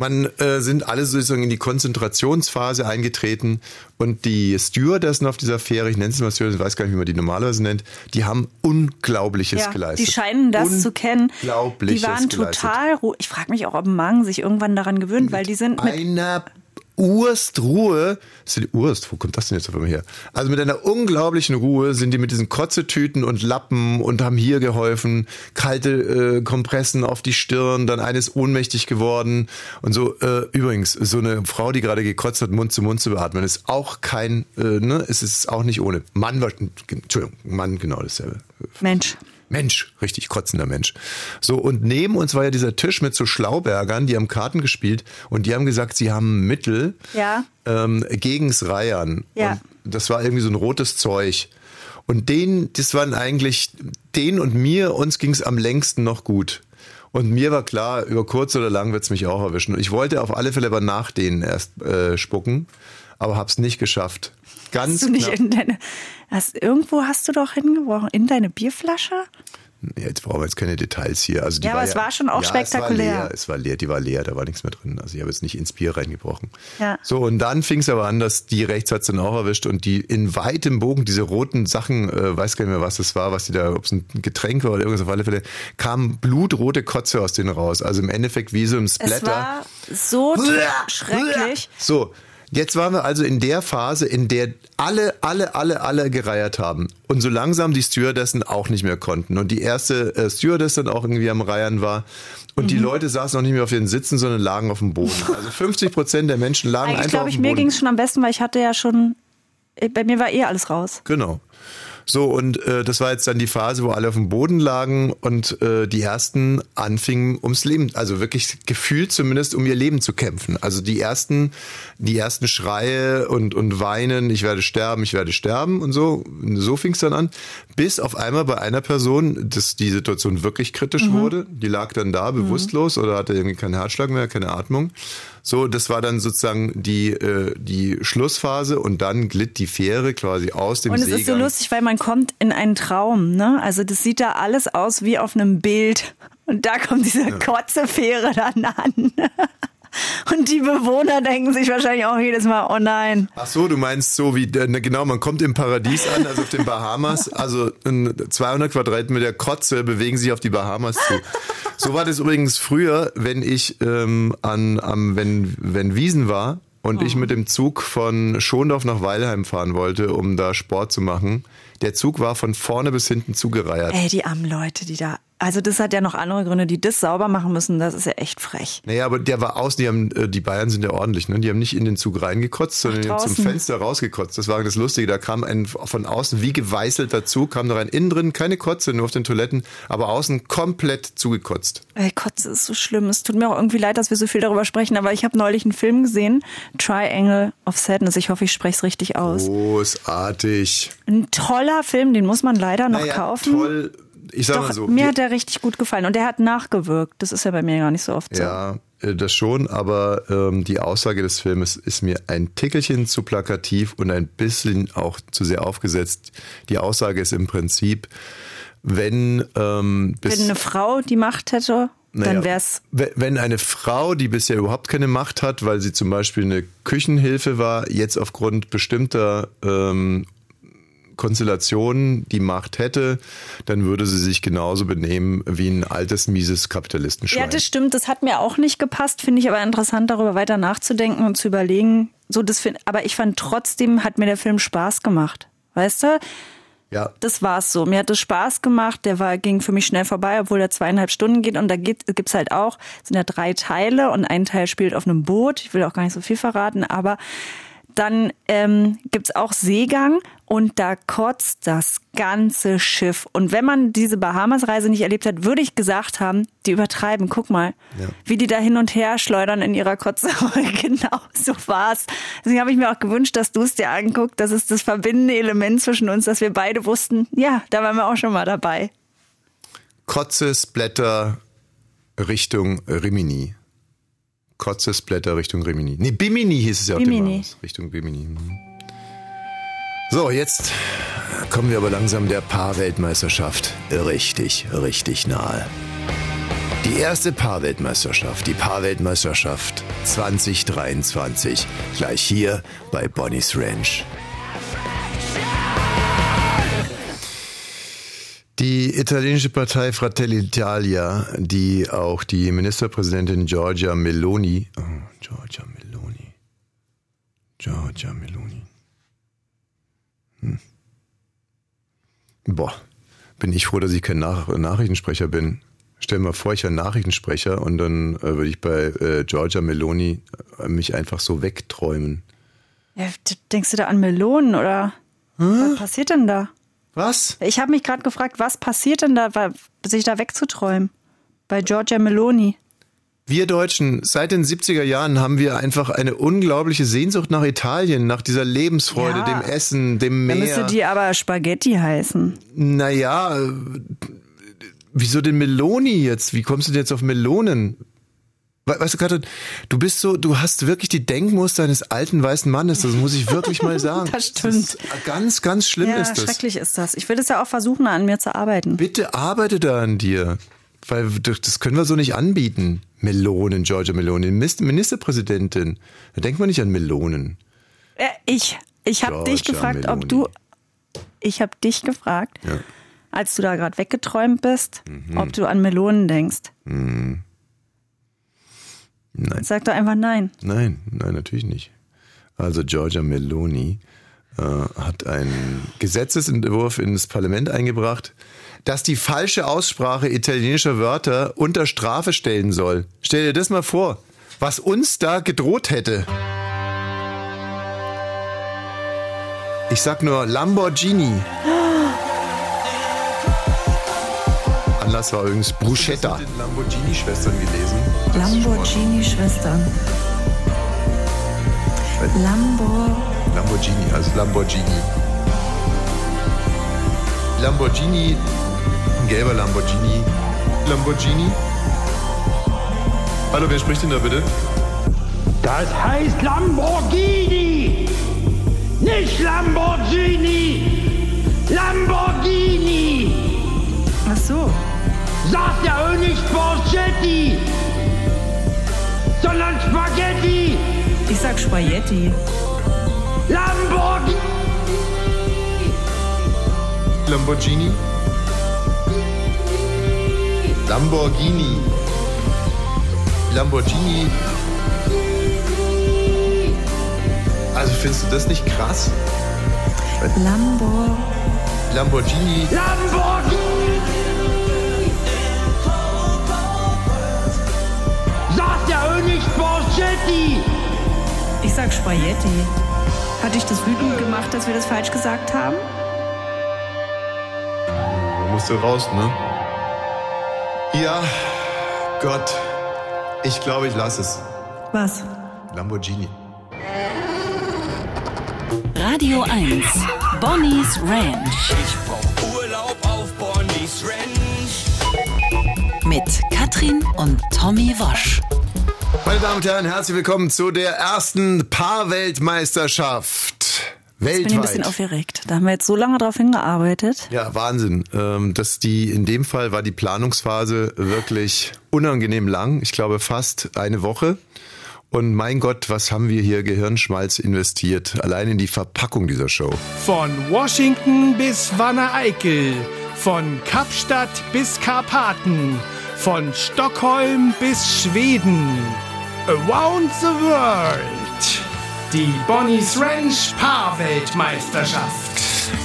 Man äh, sind alle sozusagen in die Konzentrationsphase eingetreten und die Stewardessen auf dieser Fähre, ich nenne es mal Stewardess, ich weiß gar nicht, wie man die normalerweise nennt, die haben Unglaubliches Ja, geleistet. die scheinen das zu kennen. Die Unglaubliches waren geleistet. total ruhig. Ich frage mich auch, ob Mang sich irgendwann daran gewöhnt, weil die sind mit einer Urstruhe, sind die Urst, wo kommt das denn jetzt auf einmal her? Also mit einer unglaublichen Ruhe sind die mit diesen Kotzetüten und Lappen und haben hier geholfen, kalte äh, Kompressen auf die Stirn, dann eines ohnmächtig geworden und so. Äh, übrigens, so eine Frau, die gerade gekotzt hat, Mund zu Mund zu beatmen, ist auch kein, äh, ne, es ist auch nicht ohne. Mann, Entschuldigung, Mann, genau dasselbe. Mensch. Mensch, richtig kotzender Mensch. So, und neben uns war ja dieser Tisch mit so Schlaubergern, die haben Karten gespielt und die haben gesagt, sie haben Mittel Ja. ähm, gegens Reiern. Ja. Und das war irgendwie so ein rotes Zeug. Und den, das waren eigentlich, denen und mir, uns ging's am längsten noch gut. Und mir war klar, über kurz oder lang wird's mich auch erwischen. Und ich wollte auf alle Fälle aber nach denen erst äh, spucken, aber hab's nicht geschafft. Ganz Hast du nicht knapp. in deine. Hast, irgendwo hast du doch hingebrochen. In deine Bierflasche? Ja, Jetzt brauchen wir jetzt keine Details hier. Also Ja, aber es war schon auch ja, spektakulär. Es war, leer, es war leer, die war leer, da war nichts mehr drin. Also ich habe jetzt nicht ins Bier reingebrochen. Ja. So, und dann fing es aber an, dass die rechts hat dann auch erwischt und die in weitem Bogen, diese roten Sachen, äh, weiß gar nicht mehr, was das war, was die da, ob es ein Getränk war oder irgendwas, auf alle Fälle, kam blutrote Kotze aus denen raus. Also im Endeffekt wie so ein Es Splatter. war so schrecklich. So, jetzt waren wir also in der Phase, in der alle, alle, alle, alle gereiert haben. Und so langsam die Stewardessen auch nicht mehr konnten. Und die erste äh, Stewardess dann auch irgendwie am Reiern war. Und Mhm. die Leute saßen auch nicht mehr auf ihren Sitzen, sondern lagen auf dem Boden. Also 50 Prozent der Menschen lagen Eigentlich einfach glaube auf ich, dem mir Boden. ging es schon am besten, weil ich hatte ja schon. Bei mir war eh alles raus. Genau. So, und äh, das war jetzt dann die Phase, wo alle auf dem Boden lagen und äh, die ersten anfingen ums Leben, also wirklich gefühlt zumindest um ihr Leben zu kämpfen. Also die ersten, die ersten Schreie und, und Weinen, ich werde sterben, ich werde sterben und so, so fing es dann an, bis auf einmal bei einer Person, dass die Situation wirklich kritisch Mhm. wurde, die lag dann da bewusstlos oder hatte irgendwie keinen Herzschlag mehr, keine Atmung. So, das war dann sozusagen die, äh, die Schlussphase und dann glitt die Fähre quasi aus dem Und es Seegang. ist so lustig, weil man kommt in einen Traum, ne? Also das sieht da alles aus wie auf einem Bild. Und da kommt diese Kotzefähre dann an. Und die Bewohner denken sich wahrscheinlich auch jedes Mal, oh nein. Ach so, du meinst so wie, äh, genau, man kommt im Paradies an, also auf den Bahamas, also in 200 Quadratmeter Kotze bewegen sich auf die Bahamas zu. So war das übrigens früher, wenn ich ähm, an, am, wenn, wenn Wiesen war und ich mit dem Zug von Schondorf nach Weilheim fahren wollte, um da Sport zu machen. Der Zug war von vorne bis hinten zugereiert. Ey, die armen Leute, die da. Also das hat ja noch andere Gründe, die das sauber machen müssen. Das ist ja echt frech. Naja, aber der war außen, die haben, äh, die Bayern sind ja ordentlich, ne? Die haben nicht in den Zug reingekotzt, sondern haben zum. Fenster rausgekotzt. Das war das Lustige. Da kam ein von außen wie geweißelter Zug, kam da rein. Innen drin keine Kotze, nur auf den Toiletten, aber außen komplett zugekotzt. Ey, Kotze ist so schlimm. Es tut mir auch irgendwie leid, dass wir so viel darüber sprechen, aber ich habe neulich einen Film gesehen, Triangle of Sadness. Ich hoffe, ich spreche es richtig aus. Großartig. Ein toller Film, den muss man leider noch Naja, kaufen. Toll. Ich sag Doch, mal so. mir hat der richtig gut gefallen und der hat nachgewirkt. Das ist ja bei mir gar nicht so oft so. Ja, äh, das schon, aber ähm, die Aussage des Filmes ist mir ein Tickelchen zu plakativ und ein bisschen auch zu sehr aufgesetzt. Die Aussage ist im Prinzip, wenn ähm, bis Wenn eine Frau die Macht hätte, dann Naja, wär's. we- Wenn eine Frau, die bisher überhaupt keine Macht hat, weil sie zum Beispiel eine Küchenhilfe war, jetzt aufgrund bestimmter ähm, Konstellationen die Macht hätte, dann würde sie sich genauso benehmen wie ein altes, mieses Kapitalistenschwein. Ja, das stimmt. Das hat mir auch nicht gepasst. Finde ich aber interessant, darüber weiter nachzudenken und zu überlegen. So, das find, aber ich fand trotzdem, hat mir der Film Spaß gemacht. Weißt du? ja. Das war's so. Mir hat es Spaß gemacht. Der war, ging für mich schnell vorbei, obwohl er zweieinhalb Stunden geht. Und da geht, gibt's halt auch, es sind ja drei Teile und ein Teil spielt auf einem Boot. Ich will auch gar nicht so viel verraten, aber dann ähm, gibt's auch Seegang und da kotzt das ganze Schiff. Und wenn man diese Bahamas-Reise nicht erlebt hat, würde ich gesagt haben, die übertreiben. Guck mal, Ja. wie die da hin und her schleudern in ihrer Kotze. genau so war's. Deswegen habe ich mir auch gewünscht, dass du es dir anguckst. Das ist das verbindende Element zwischen uns, dass wir beide wussten, ja, da waren wir auch schon mal dabei. Kotze, Splatter Richtung Rimini. Kotze, Splatter Richtung Rimini. Nee, Bimini hieß es ja auf Bimini. Bahamas. Richtung Bimini. Mhm. So, jetzt kommen wir aber langsam der Paarweltmeisterschaft richtig, richtig nahe. Die erste Paarweltmeisterschaft, die Paarweltmeisterschaft 2023, gleich hier bei Bonnie's Ranch. Die italienische Partei Fratelli Italia, die auch die Ministerpräsidentin Giorgia Meloni, oh, Giorgia Meloni, Giorgia Meloni. Hm. Boah, bin ich froh, dass ich kein Nach Nachrichtensprecher bin. Stell mir mal vor, ich wäre Nachrichtensprecher und dann äh, würde ich bei äh, Giorgia Meloni äh, mich einfach so wegträumen. Ja, denkst du da an Melonen oder was passiert denn da? Was? Ich habe mich gerade gefragt, was passiert denn da, sich da wegzuträumen? Bei Giorgia Meloni. Wir Deutschen, seit den 70er Jahren haben wir einfach eine unglaubliche Sehnsucht nach Italien, nach dieser Lebensfreude, Ja. dem Essen, dem Dann Meer. müsste die aber Spaghetti heißen. Naja, wieso den Meloni jetzt? Wie kommst du denn jetzt auf Melonen? We- Weißt du, Katrin, du bist so, du hast wirklich die Denkmuster eines alten weißen Mannes, das muss ich wirklich mal sagen. Das stimmt. ist ganz, ganz schlimm ja, ist das. schrecklich ist das. Ich will das ja auch versuchen, an mir zu arbeiten. Bitte arbeite da an dir. Weil das das können wir so nicht anbieten. Melonen, Georgia Meloni, Ministerpräsidentin. Da denkt man nicht an Melonen. Äh, ich ich habe dich gefragt, Meloni. ob du. Ich habe dich gefragt, Ja. als du da gerade weggeträumt bist, Mhm. ob du an Melonen denkst. Hm. Nein. Sag doch einfach nein. Nein, nein, natürlich nicht. Also Giorgia Meloni äh, hat einen Gesetzesentwurf ins Parlament eingebracht, das die falsche Aussprache italienischer Wörter unter Strafe stellen soll. Stell dir das mal vor, was uns da gedroht hätte. Ich sag nur Lamborghini. Anlass war übrigens Bruschetta. Lamborghini-Schwestern gelesen. Lamborghini-Schwestern. Lambo. Lamborghini, also Lamborghini. Lamborghini, ein gelber Lamborghini. Lamborghini. Hallo, wer spricht denn da bitte? Das heißt Lamborghini! Nicht Lamborghini! Lamborghini! Ach so. Sagt ja auch nicht Borgetti! Sondern Spaghetti! Ich sag Spaghetti. Lamborghini! Lamborghini. Lamborghini. Lamborghini. Also findest du das nicht krass? Lambo. Lamborghini. Lamborghini! Borgetti! Ich sag Spaghetti. Hat dich das wütend gemacht, dass wir das falsch gesagt haben? Du raus, ne? Ja, Gott. Ich glaube, ich lasse es. Was? Lamborghini. Radio 1. Bonnie's Ranch. Ich brauch Urlaub auf Bonnie's Ranch. Mit Katrin und Tommy Wosch. Meine Damen und Herren, herzlich willkommen zu der ersten Paarweltmeisterschaft. Ich bin ein bisschen Weltweit. aufgeregt. Da haben wir jetzt so lange drauf hingearbeitet. Ja, Wahnsinn. Ähm, dass die, in dem Fall war die Planungsphase wirklich unangenehm lang. Ich glaube fast eine Woche. Und mein Gott, was haben wir hier Gehirnschmalz investiert? Allein in die Verpackung dieser Show. Von Washington bis Wanne-Eickel, von Kapstadt bis Karpaten, von Stockholm bis Schweden. Around the World. Die Bonnie's Ranch Paarweltmeisterschaft.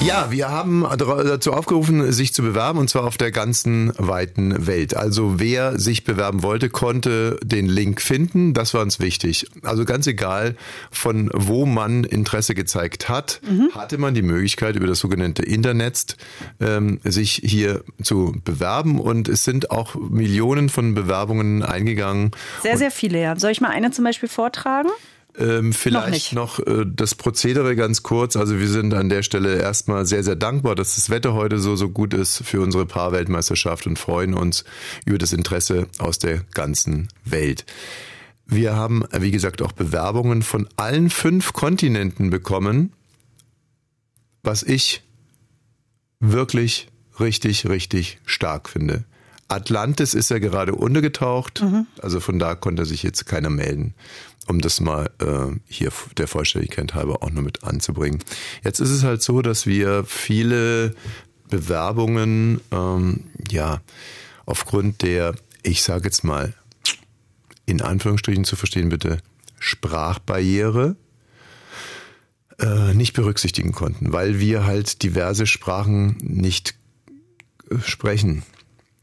Ja, wir haben dazu aufgerufen, sich zu bewerben und zwar auf der ganzen weiten Welt. Also wer sich bewerben wollte, konnte den Link finden. Das war uns wichtig. Also ganz egal, von wo man Interesse gezeigt hat, hatte man die Möglichkeit über das sogenannte Internet ähm, sich hier zu bewerben und es sind auch Millionen von Bewerbungen eingegangen. Sehr, sehr viele, ja. Soll ich mal eine zum Beispiel vortragen? Ähm, vielleicht noch, äh, das Prozedere ganz kurz. Also wir sind an der Stelle erstmal sehr, sehr dankbar, dass das Wetter heute so, so gut ist für unsere Paarweltmeisterschaft und freuen uns über das Interesse aus der ganzen Welt. Wir haben, wie gesagt, auch Bewerbungen von allen fünf Kontinenten bekommen, was ich wirklich richtig, richtig stark finde. Atlantis ist ja gerade untergetaucht, also von da konnte sich jetzt keiner melden, um das mal äh, hier der Vollständigkeit halber auch nur mit anzubringen. Jetzt ist es halt so, dass wir viele Bewerbungen, ähm, ja, aufgrund der, ich sage jetzt mal, in Anführungsstrichen zu verstehen bitte, Sprachbarriere, äh, nicht berücksichtigen konnten, weil wir halt diverse Sprachen nicht äh, sprechen.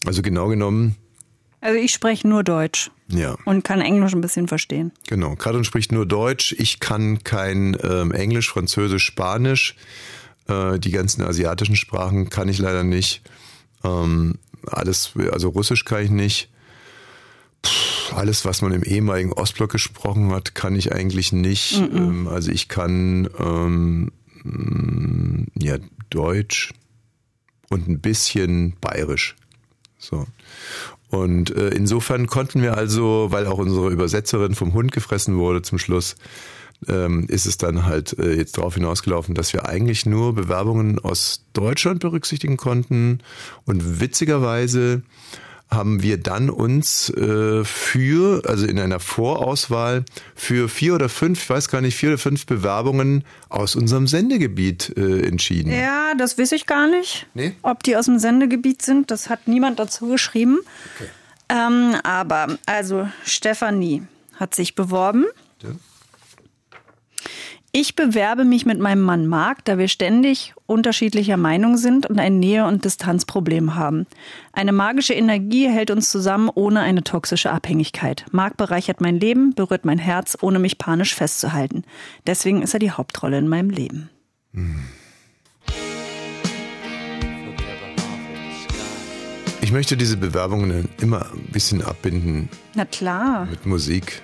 Also genau genommen, Also ich spreche nur Deutsch ja, und kann Englisch ein bisschen verstehen. genau. Karin spricht nur Deutsch. Ich kann kein ähm, Englisch, Französisch, Spanisch. Äh, die ganzen asiatischen Sprachen kann ich leider nicht. Ähm, alles, also Russisch kann ich nicht. Puh, alles, was man im ehemaligen Ostblock gesprochen hat, kann ich eigentlich nicht. Mhm. Ähm, also ich kann ähm, mm, ja Deutsch und ein bisschen Bayerisch. So. Und äh, insofern konnten wir also, weil auch unsere Übersetzerin vom Hund gefressen wurde zum Schluss, ähm, ist es dann halt äh, jetzt darauf hinausgelaufen, dass wir eigentlich nur Bewerbungen aus Deutschland berücksichtigen konnten. Und witzigerweise haben wir dann uns äh, für, also in einer Vorauswahl, für vier oder fünf, ich weiß gar nicht, vier oder fünf Bewerbungen aus unserem Sendegebiet äh, entschieden. Ja, das weiß ich gar nicht. Nee? Ob die aus dem Sendegebiet sind, das hat niemand dazu geschrieben. Ähm, aber, also, Stefanie hat sich beworben. Ich bewerbe mich mit meinem Mann Marc, da wir ständig unterschiedlicher Meinung sind und ein Nähe- und Distanzproblem haben. Eine magische Energie hält uns zusammen ohne eine toxische Abhängigkeit. Marc bereichert mein Leben, berührt mein Herz, ohne mich panisch festzuhalten. Deswegen ist er die Hauptrolle in meinem Leben. Ich möchte diese Bewerbungen immer ein bisschen abbinden Na klar. mit Musik.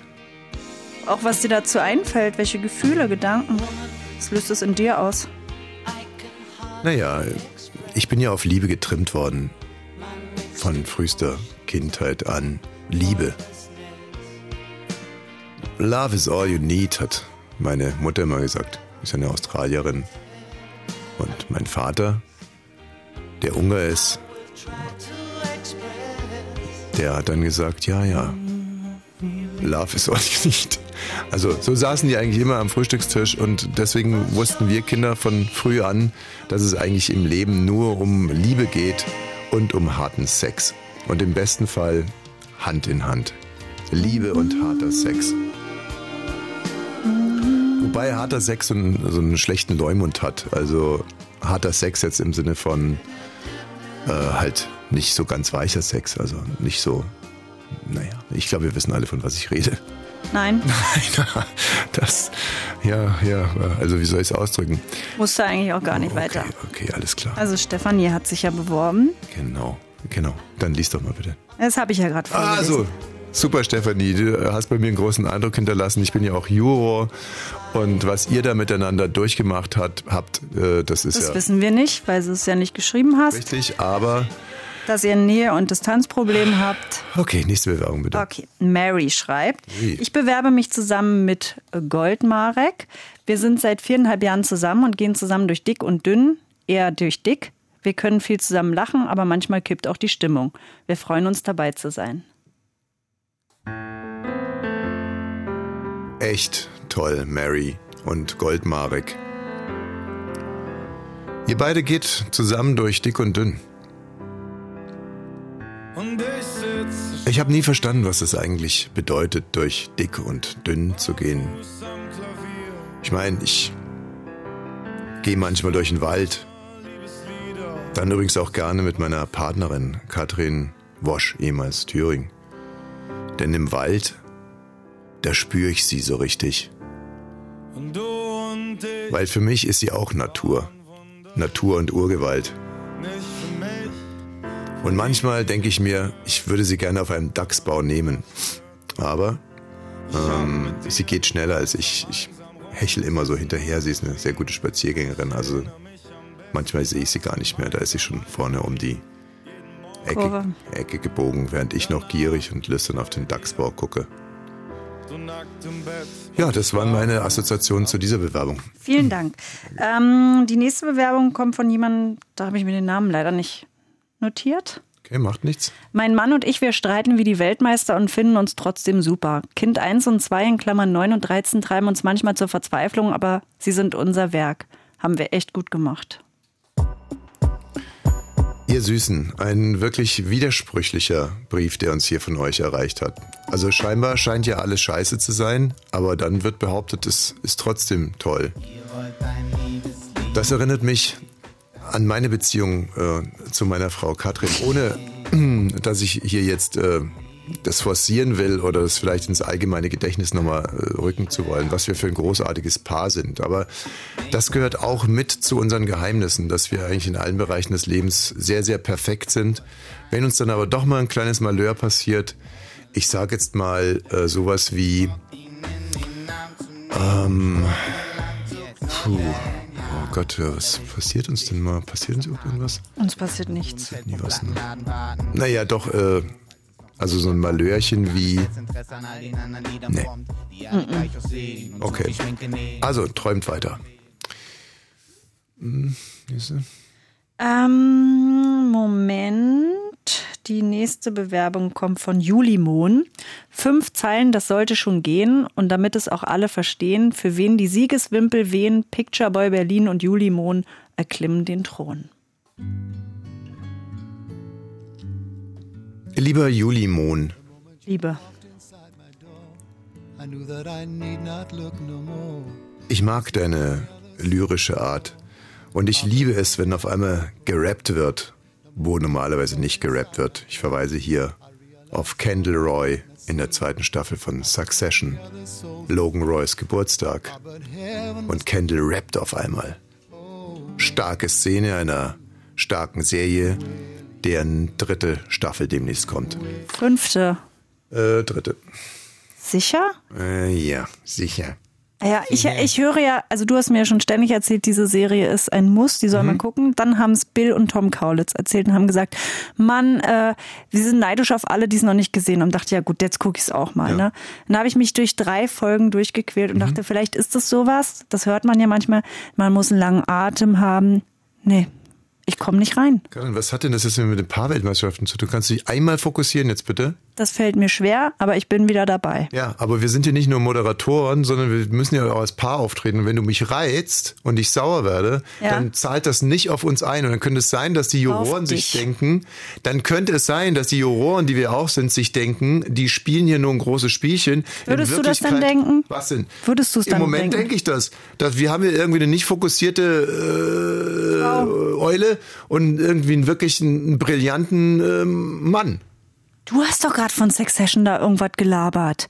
Auch was dir dazu einfällt, welche Gefühle, Gedanken. Was löst es in dir aus? Naja, ich bin ja auf Liebe getrimmt worden. Von frühester Kindheit an. Liebe. Love is all you need, hat meine Mutter immer gesagt. Ist eine Australierin. Und mein Vater, der Ungar ist, der hat dann gesagt, ja, ja, Love is all you need. Also so saßen die eigentlich immer am Frühstückstisch und deswegen wussten wir Kinder von früh an, dass es eigentlich im Leben nur um Liebe geht und um harten Sex. Und im besten Fall Hand in Hand. Liebe und harter Sex. Wobei harter Sex so einen, so einen schlechten Leumund hat. Also harter Sex jetzt im Sinne von äh, halt nicht so ganz weicher Sex. Also nicht so, naja, ich glaube, wir wissen alle, von was ich rede. Nein, Nein, das, ja, ja, also wie soll ich es ausdrücken? musste eigentlich auch gar nicht weiter. Okay, alles klar. Also Stefanie hat sich ja beworben. Genau, genau. Dann lies doch mal bitte. Das habe ich ja gerade vorgelesen. Also, super Stefanie, du hast bei mir einen großen Eindruck hinterlassen. Ich bin ja auch Juror und was ihr da miteinander durchgemacht hat, habt, äh, das ist Das ja wissen wir nicht, weil du es ja nicht geschrieben hast, richtig, aber dass ihr ein Nähe- und Distanzproblem habt. okay, nächste Bewerbung bitte. Okay, Mary schreibt, ich bewerbe mich zusammen mit Goldmarek. Wir sind seit viereinhalb Jahren zusammen und gehen zusammen durch dick und dünn, eher durch dick. Wir können viel zusammen lachen, aber manchmal kippt auch die Stimmung. Wir freuen uns dabei zu sein. Echt toll, Mary und Goldmarek. Ihr beide geht zusammen durch dick und dünn. Ich habe nie verstanden, was es eigentlich bedeutet, durch dick und dünn zu gehen. Ich meine, ich gehe manchmal durch den Wald. Dann übrigens auch gerne mit meiner Partnerin Katrin Wosch, ehemals Thüring. Denn im Wald, da spüre ich sie so richtig. Weil für mich ist sie auch Natur. Natur und Urgewalt. Und manchmal denke ich mir, ich würde sie gerne auf einem Dachsbau nehmen. Aber ähm, sie geht schneller als ich. Ich hechel immer so hinterher. Sie ist eine sehr gute Spaziergängerin. Also manchmal sehe ich sie gar nicht mehr. Da ist sie schon vorne um die Ecke. Ecke gebogen, während ich noch gierig und lüstern auf den Dachsbau gucke. Ja, das waren meine Assoziationen zu dieser Bewerbung. Vielen Dank. Ähm, die nächste Bewerbung kommt von jemandem, da habe ich mir den Namen leider nicht notiert. Okay, macht nichts. Mein Mann und ich, wir streiten wie die Weltmeister und finden uns trotzdem super. Kind 1 und 2 in Klammern 9 und 13 treiben uns manchmal zur Verzweiflung, aber sie sind unser Werk. Haben wir echt gut gemacht. Ihr Süßen, ein wirklich widersprüchlicher Brief, der uns hier von euch erreicht hat. Also scheinbar scheint ja alles scheiße zu sein, aber dann wird behauptet, es ist trotzdem toll. Das erinnert mich an meine Beziehung äh, zu meiner Frau Katrin, ohne dass ich hier jetzt äh, das forcieren will oder das vielleicht ins allgemeine Gedächtnis nochmal äh, rücken zu wollen, was wir für ein großartiges Paar sind. Aber das gehört auch mit zu unseren Geheimnissen, dass wir eigentlich in allen Bereichen des Lebens sehr, sehr perfekt sind. Wenn uns dann aber doch mal ein kleines Malheur passiert, ich sage jetzt mal äh, sowas wie, ähm, puh, oh Gott, was passiert uns denn mal? Passiert uns irgendwas? Uns passiert nichts. Nie was, ne? Naja, doch, äh, also so ein Malörchen wie, nee. Okay, also träumt weiter. Hm? Ähm, Moment. Die nächste Bewerbung kommt von Julimon. Fünf Zeilen, das sollte schon gehen. Und damit es auch alle verstehen, für wen die Siegeswimpel wehen, Picture Boy Berlin und Julimon erklimmen den Thron. Lieber Julimon, Liebe. ich mag deine lyrische Art. Und ich liebe es, wenn auf einmal gerappt wird, wo normalerweise nicht gerappt wird. Ich verweise hier auf Kendall Roy in der zweiten Staffel von Succession. Logan Roys Geburtstag. Und Kendall rappt auf einmal. Starke Szene einer starken Serie, deren dritte Staffel demnächst kommt. Fünfte. Äh, dritte. Sicher? Äh, ja, sicher. Ja, ich, ich höre ja, also du hast mir ja schon ständig erzählt, diese Serie ist ein Muss, die soll man gucken. Dann haben es Bill und Tom Kaulitz erzählt und haben gesagt, Mann, äh, wir sind neidisch auf alle, die es noch nicht gesehen haben. Dachte, ja gut, jetzt gucke ich es auch mal. Ne? Dann habe ich mich durch drei Folgen durchgequält und dachte, vielleicht ist das sowas. Das hört man ja manchmal. Man muss einen langen Atem haben. Nee, ich komme nicht rein. Karin, was hat denn das jetzt mit den Paarweltmeisterschaften zu tun? Kannst du dich einmal fokussieren jetzt bitte? Das fällt mir schwer, aber ich bin wieder dabei. Ja, aber wir sind hier nicht nur Moderatoren, sondern wir müssen ja auch als Paar auftreten. Und wenn du mich reizt und ich sauer werde, Ja. dann zahlt das nicht auf uns ein. Und dann könnte es sein, dass die Juroren sich denken, dann könnte es sein, dass die Juroren, die wir auch sind, sich denken, die spielen hier nur ein großes Spielchen. Würdest du das dann denken? Was denn? Würdest du es Im dann Moment denken? denke ich das. Dass wir haben hier irgendwie eine nicht fokussierte äh, Eule und irgendwie einen wirklich einen brillanten ähm, Mann. Du hast doch gerade von Succession da irgendwas gelabert.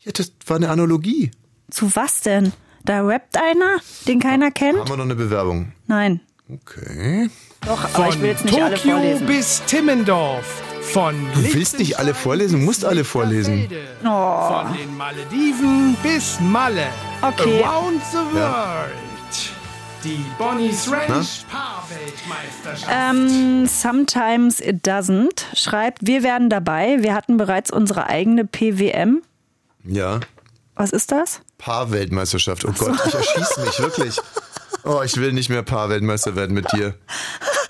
Ja, das war eine Analogie. Zu was denn? Da rappt einer, den keiner kennt? Haben wir noch eine Bewerbung? Nein. Okay. Doch, aber ich will jetzt nicht alle Tokio vorlesen. bis Timmendorf. Von Du willst nicht alle vorlesen, du musst alle vorlesen. Oh. Von den Malediven bis Malle. Okay. Around the world. Ja. Die Bonnie's Ranch Paarweltmeisterschaft. Ähm, sometimes it doesn't. Schreibt, wir werden dabei. Wir hatten bereits unsere eigene PWM. Ja. Was ist das? Paarweltmeisterschaft. Oh Gott, ich erschieße mich wirklich. Oh, ich will nicht mehr Paarweltmeister werden mit dir.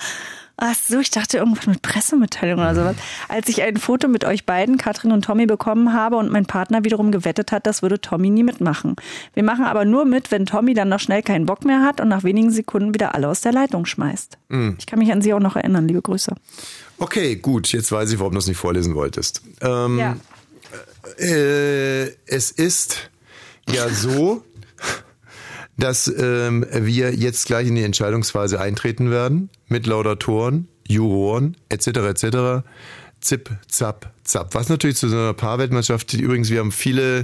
Ach so, ich dachte irgendwas mit Pressemitteilung oder sowas. Als ich ein Foto mit euch beiden, Katrin und Tommy, bekommen habe und mein Partner wiederum gewettet hat, das würde Tommy nie mitmachen. Wir machen aber nur mit, wenn Tommy dann noch schnell keinen Bock mehr hat und nach wenigen Sekunden wieder alle aus der Leitung schmeißt. Ich kann mich an Sie auch noch erinnern, liebe Grüße. Okay, gut, jetzt weiß ich, warum du es nicht vorlesen wolltest. Ähm, Ja. äh, es ist ja so, dass ähm, wir jetzt gleich in die Entscheidungsphase eintreten werden mit Laudatoren, Juroren etc. etc. Zip, zap, zap. Was natürlich zu so einer Paarweltmeisterschaft, übrigens, wir haben viele,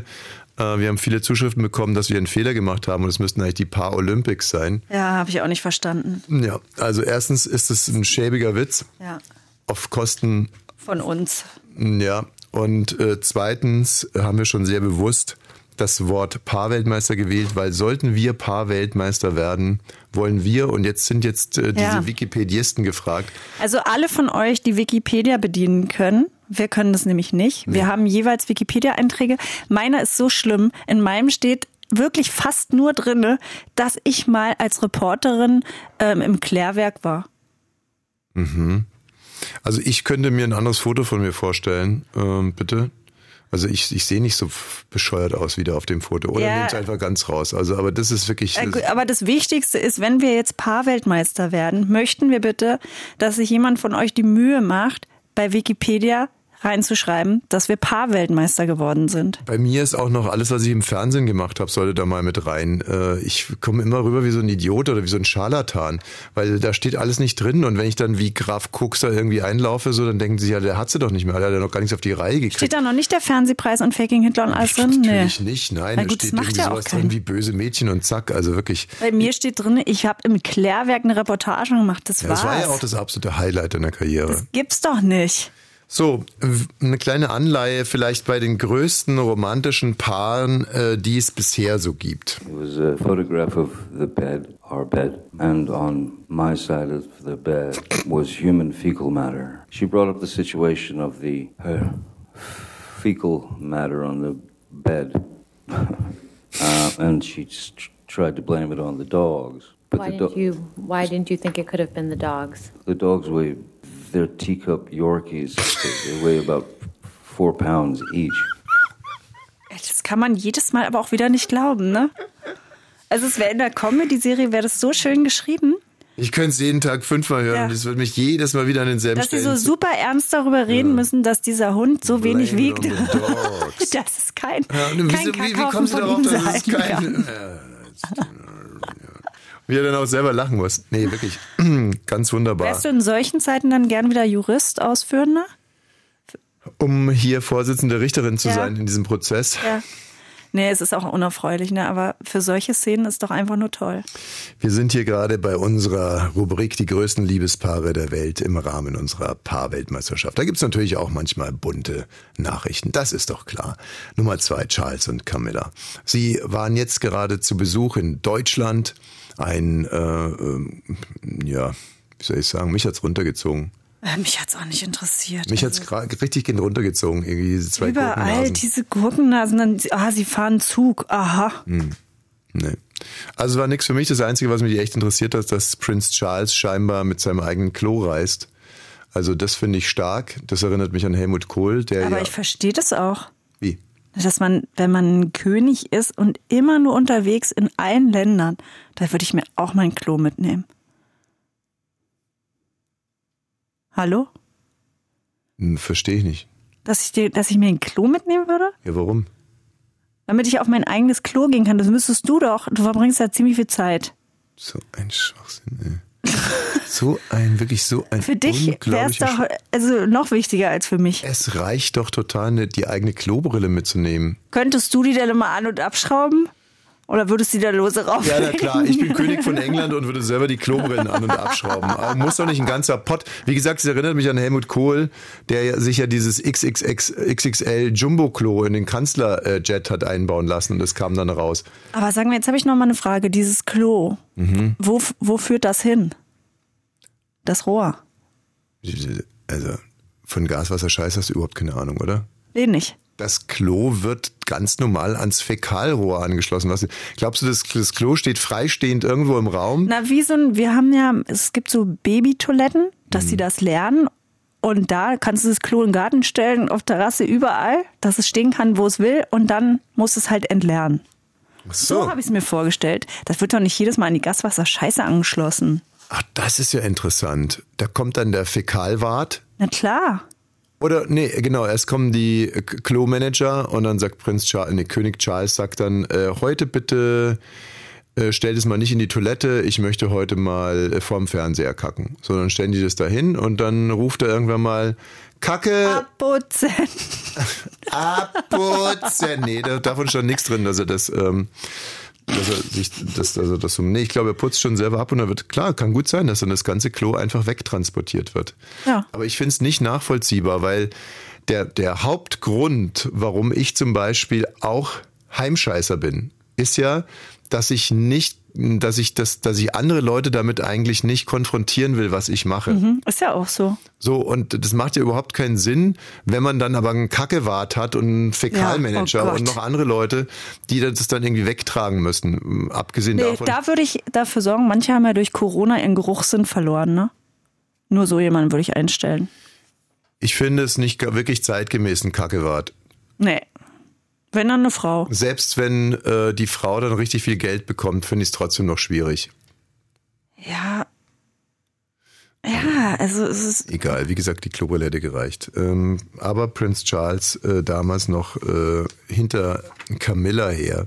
äh, wir haben viele Zuschriften bekommen, dass wir einen Fehler gemacht haben und es müssten eigentlich die Paar-Olympics sein. Ja, habe ich auch nicht verstanden. Ja, also erstens ist es ein schäbiger Witz Ja. auf Kosten Von uns. ja, und äh, zweitens haben wir schon sehr bewusst das Wort Paarweltmeister gewählt, weil sollten wir Paarweltmeister werden, wollen wir, und jetzt sind jetzt äh, diese Ja. Wikipedisten gefragt, Also alle von euch, die Wikipedia bedienen können, wir können das nämlich nicht. Wir haben jeweils Wikipedia-Einträge. Meiner ist so schlimm. In meinem steht wirklich fast nur drinne, dass ich mal als Reporterin ähm, im Klärwerk war. also ich könnte mir ein anderes Foto von mir vorstellen, ähm, bitte. Also ich, ich sehe nicht so bescheuert aus wie da auf dem Foto. Oder Ja. nehmt einfach ganz raus. Also, aber das ist wirklich. Äh, Aber das Wichtigste ist, wenn wir jetzt Paarweltmeister werden, möchten wir bitte, dass sich jemand von euch die Mühe macht, bei Wikipedia reinzuschreiben, dass wir Paarweltmeister geworden sind. Bei mir ist auch noch alles, was ich im Fernsehen gemacht habe, sollte da mal mit rein. Äh, Ich komme immer rüber wie so ein Idiot oder wie so ein Scharlatan, weil da steht alles nicht drin. Und wenn ich dann wie Graf Kux da irgendwie einlaufe, so, dann denken sie, ja, der hat sie doch nicht mehr, der hat ja noch gar nichts auf die Reihe gekriegt. Steht da noch nicht der Fernsehpreis und Faking Hitler und alles drin? Natürlich nicht, nein, Na da gut, das steht macht irgendwie ja auch sowas keinen. drin wie böse Mädchen und zack, also wirklich. Bei mir steht drin, ich habe im Klärwerk eine Reportage gemacht. Das Ja, war's. das war ja auch das absolute Highlight deiner Karriere. Gibt's doch nicht. So, w- eine kleine Anleihe vielleicht bei den größten romantischen Paaren, äh, die es bisher so gibt. It was a photograph of the bed, our bed, and on my side of the bed was human fecal matter. She brought up the situation of the her fecal matter on the bed, uh, and she just tried to blame it on the dogs. But Why the, didn't do- you? Why didn't you think it could have been the dogs? the dogs weigh they're teacup Yorkies. They, weigh about four pounds each. Das kann man jedes Mal aber auch wieder nicht glauben, ne? Also es wäre in der Comedy-Serie, wäre das so schön geschrieben, Ich könnte es jeden Tag fünfmal hören Ja. und es wird mich jedes Mal wieder an denselben dass sie so Stellen. super ernst darüber reden müssen, dass dieser Hund so wenig Blame wiegt. the dogs. Das ist kein, Ja, kein wie, wie Sie von darauf, dass es kein... Äh, jetzt- ja. Wie er dann auch selber lachen muss. Nee, wirklich. Ganz wunderbar. Wärst du in solchen Zeiten dann gern wieder Jurist, Ausführender? Um hier Vorsitzende Richterin zu Ja. sein in diesem Prozess. Ja. Nee, es ist auch unerfreulich, ne? aber für solche Szenen ist doch einfach nur toll. Wir sind hier gerade bei unserer Rubrik Die größten Liebespaare der Welt im Rahmen unserer Paarweltmeisterschaft. Da gibt's natürlich auch manchmal bunte Nachrichten, das ist doch klar. Nummer zwei, Charles und Camilla. Sie waren jetzt gerade zu Besuch in Deutschland. Ein, äh, ähm, ja, wie soll ich sagen, mich hat's runtergezogen. Äh, mich hat's auch nicht interessiert. Mich hat's gra- richtig gen- runtergezogen, irgendwie diese zwei Überall Gurkennasen. diese Gurkennasen, dann, ah, sie fahren Zug, aha. Hm. Nee. Also war nichts für mich. Das Einzige, was mich echt interessiert hat, dass Prince Charles scheinbar mit seinem eigenen Klo reist. Also das finde ich stark. Das erinnert mich an Helmut Kohl, der Aber ja. ich verstehe das auch. Wie? Dass man, wenn man ein König ist und immer nur unterwegs in allen Ländern, da würde ich mir auch mein Klo mitnehmen. Hallo? Hm, Verstehe ich nicht. Dass ich, dir, dass ich mir ein Klo mitnehmen würde? Ja, warum? Damit ich auf mein eigenes Klo gehen kann. Das müsstest du doch. Du verbringst ja ziemlich viel Zeit. So ein Schwachsinn, ey. So ein, wirklich so ein Für dich wäre es doch also noch wichtiger als für mich. Es reicht doch total, ne, die eigene Klobrille mitzunehmen. Könntest du die denn immer an- und abschrauben? Oder würdest du da lose rauf? Ja, na klar. Ich bin König von England und würde selber die Klobrillen an- und abschrauben. Aber muss doch nicht ein ganzer Pott. Wie gesagt, es erinnert mich an Helmut Kohl, der ja sich ja dieses XXX, XXL Jumbo-Klo in den Kanzlerjet hat einbauen lassen und das kam dann raus. Aber sagen wir, jetzt habe ich noch mal eine Frage. Dieses Klo, Mhm. wo, wo führt das hin? Das Rohr. Also, von Gaswasser Scheiß hast du überhaupt keine Ahnung, oder? Den nicht. Das Klo wird ganz normal ans Fäkalrohr angeschlossen. Was, glaubst du, das, das Klo steht freistehend irgendwo im Raum? Na, wie so ein, wir haben ja, es gibt so Babytoiletten, dass sie das lernen. Und da kannst du das Klo in den Garten stellen, auf Terrasse, überall, dass es stehen kann, wo es will. Und dann muss es halt entlernen. Ach So, habe ich es mir vorgestellt. Das wird doch nicht jedes Mal an die Gaswasserscheiße angeschlossen. Ach, das ist ja interessant. Da kommt dann der Fäkalwart. Na klar. Oder, nee, genau, erst kommen die äh, Klo-Manager und dann sagt Prinz Charles, nee, König Charles sagt dann, äh, heute bitte äh, stellt es mal nicht in die Toilette, ich möchte heute mal äh, vorm Fernseher kacken. So, dann stellen die das da hin und dann ruft er irgendwann mal, Kacke, Abputzen. abputzen. Nee, da, davon stand nichts drin, dass er das, ähm, dass er sich, dass, also das so, nee, ich glaube, er putzt schon selber ab und dann wird, klar, kann gut sein, dass dann das ganze Klo einfach wegtransportiert wird. Ja. Aber ich finde es nicht nachvollziehbar, weil der, der Hauptgrund, warum ich zum Beispiel auch Heimscheißer bin, ist ja, dass ich nicht, dass ich das, dass ich andere Leute damit eigentlich nicht konfrontieren will, was ich mache. Mhm, ist ja auch so. So, und das macht ja überhaupt keinen Sinn, wenn man dann aber einen Kackewart hat und einen Fäkalmanager Ja, oh und noch andere Leute, die das dann irgendwie wegtragen müssen. Abgesehen Nee, davon. da würde ich dafür sorgen, manche haben ja durch Corona ihren Geruchssinn verloren, ne? Nur so jemanden würde ich einstellen. Ich finde es nicht wirklich zeitgemäß, ein Kackewart. Nee. Wenn dann eine Frau. Selbst wenn äh, die Frau dann richtig viel Geld bekommt, finde ich es trotzdem noch schwierig. Ja. Ja, also es ist. Egal, wie gesagt, die Klobrille hätte gereicht. Ähm, aber Prince Charles, äh, damals noch äh, hinter Camilla her,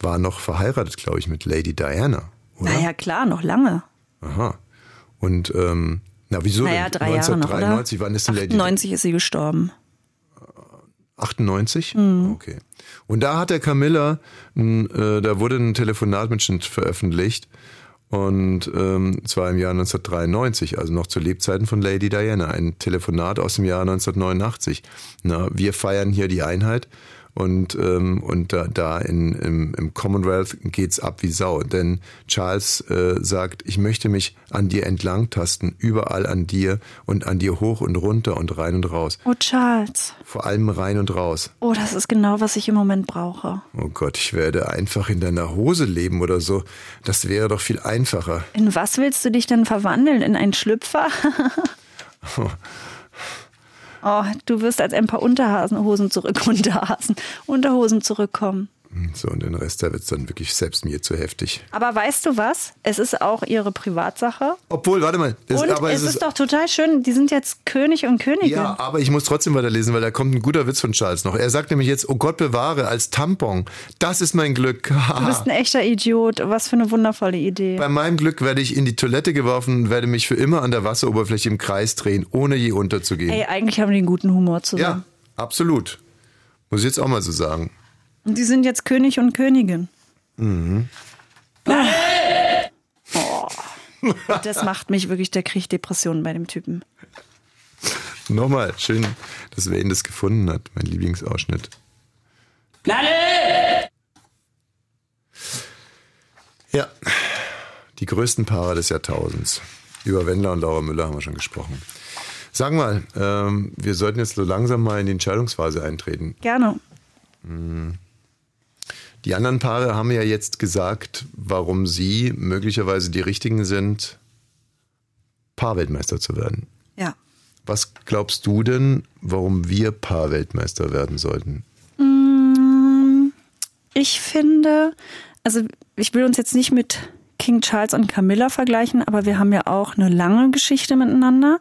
war noch verheiratet, glaube ich, mit Lady Diana. Oder? Naja, klar, noch lange. Aha. Und ähm, na wieso naja, drei Jahre noch, oder? 1993, wann ist denn Lady 90 ist sie gestorben. 98? Mhm. Okay. Und da hat der Camilla, äh, da wurde ein Telefonatmitschnitt veröffentlicht Und ähm, zwar im Jahr 1993, also noch zu Lebzeiten von Lady Diana. Ein Telefonat aus dem Jahr 1989. Na, wir feiern hier die Einheit und, ähm, und da, da in, im, im Commonwealth geht's ab wie Sau. Denn Charles äh, sagt, ich möchte mich an dir entlangtasten, überall an dir und an dir hoch und runter und rein und raus. Oh, Charles. Vor allem rein und raus. Oh, das ist genau, was ich im Moment brauche. Oh Gott, ich werde einfach in deiner Hose leben oder so. Das wäre doch viel einfacher. In was willst du dich denn verwandeln? In einen Schlüpfer? oh, du wirst als ein paar Unterhasenhosen zurück, Unterhasen, Unterhosen zurückkommen. So, und den Rest, da wird's dann wirklich selbst mir zu heftig. Aber weißt du was? Es ist auch ihre Privatsache. Obwohl, warte mal. das- Und aber es ist doch total schön, die sind jetzt König und Königin. Ja, aber ich muss trotzdem weiterlesen, weil da kommt ein guter Witz von Charles noch. Er sagt nämlich jetzt, oh Gott bewahre, als Tampon. Das ist mein Glück. Du bist ein echter Idiot. Was für eine wundervolle Idee. Bei meinem Glück werde ich in die Toilette geworfen und werde mich für immer an der Wasseroberfläche im Kreis drehen, ohne je unterzugehen. Ey, eigentlich haben die einen guten Humor ja, zusammen. absolut. Muss ich jetzt auch mal so sagen. Und die sind jetzt König und Königin. Mhm. Oh. Das macht mich wirklich, der kriegt Depressionen bei dem Typen. Nochmal, schön, dass wer ihn das gefunden hat. Mein Lieblingsausschnitt. Ja, die größten Paare des Jahrtausends. Über Wendler und Laura Müller haben wir schon gesprochen. Sag mal, ähm, wir sollten jetzt so langsam mal in die Entscheidungsphase eintreten. Gerne. Hm. Die anderen Paare haben ja jetzt gesagt, warum sie möglicherweise die richtigen sind, Paarweltmeister zu werden. Ja. Was glaubst du denn, warum wir Paarweltmeister werden sollten? Mm, Ich finde, also ich will uns jetzt nicht mit King Charles und Camilla vergleichen, aber wir haben ja auch eine lange Geschichte miteinander.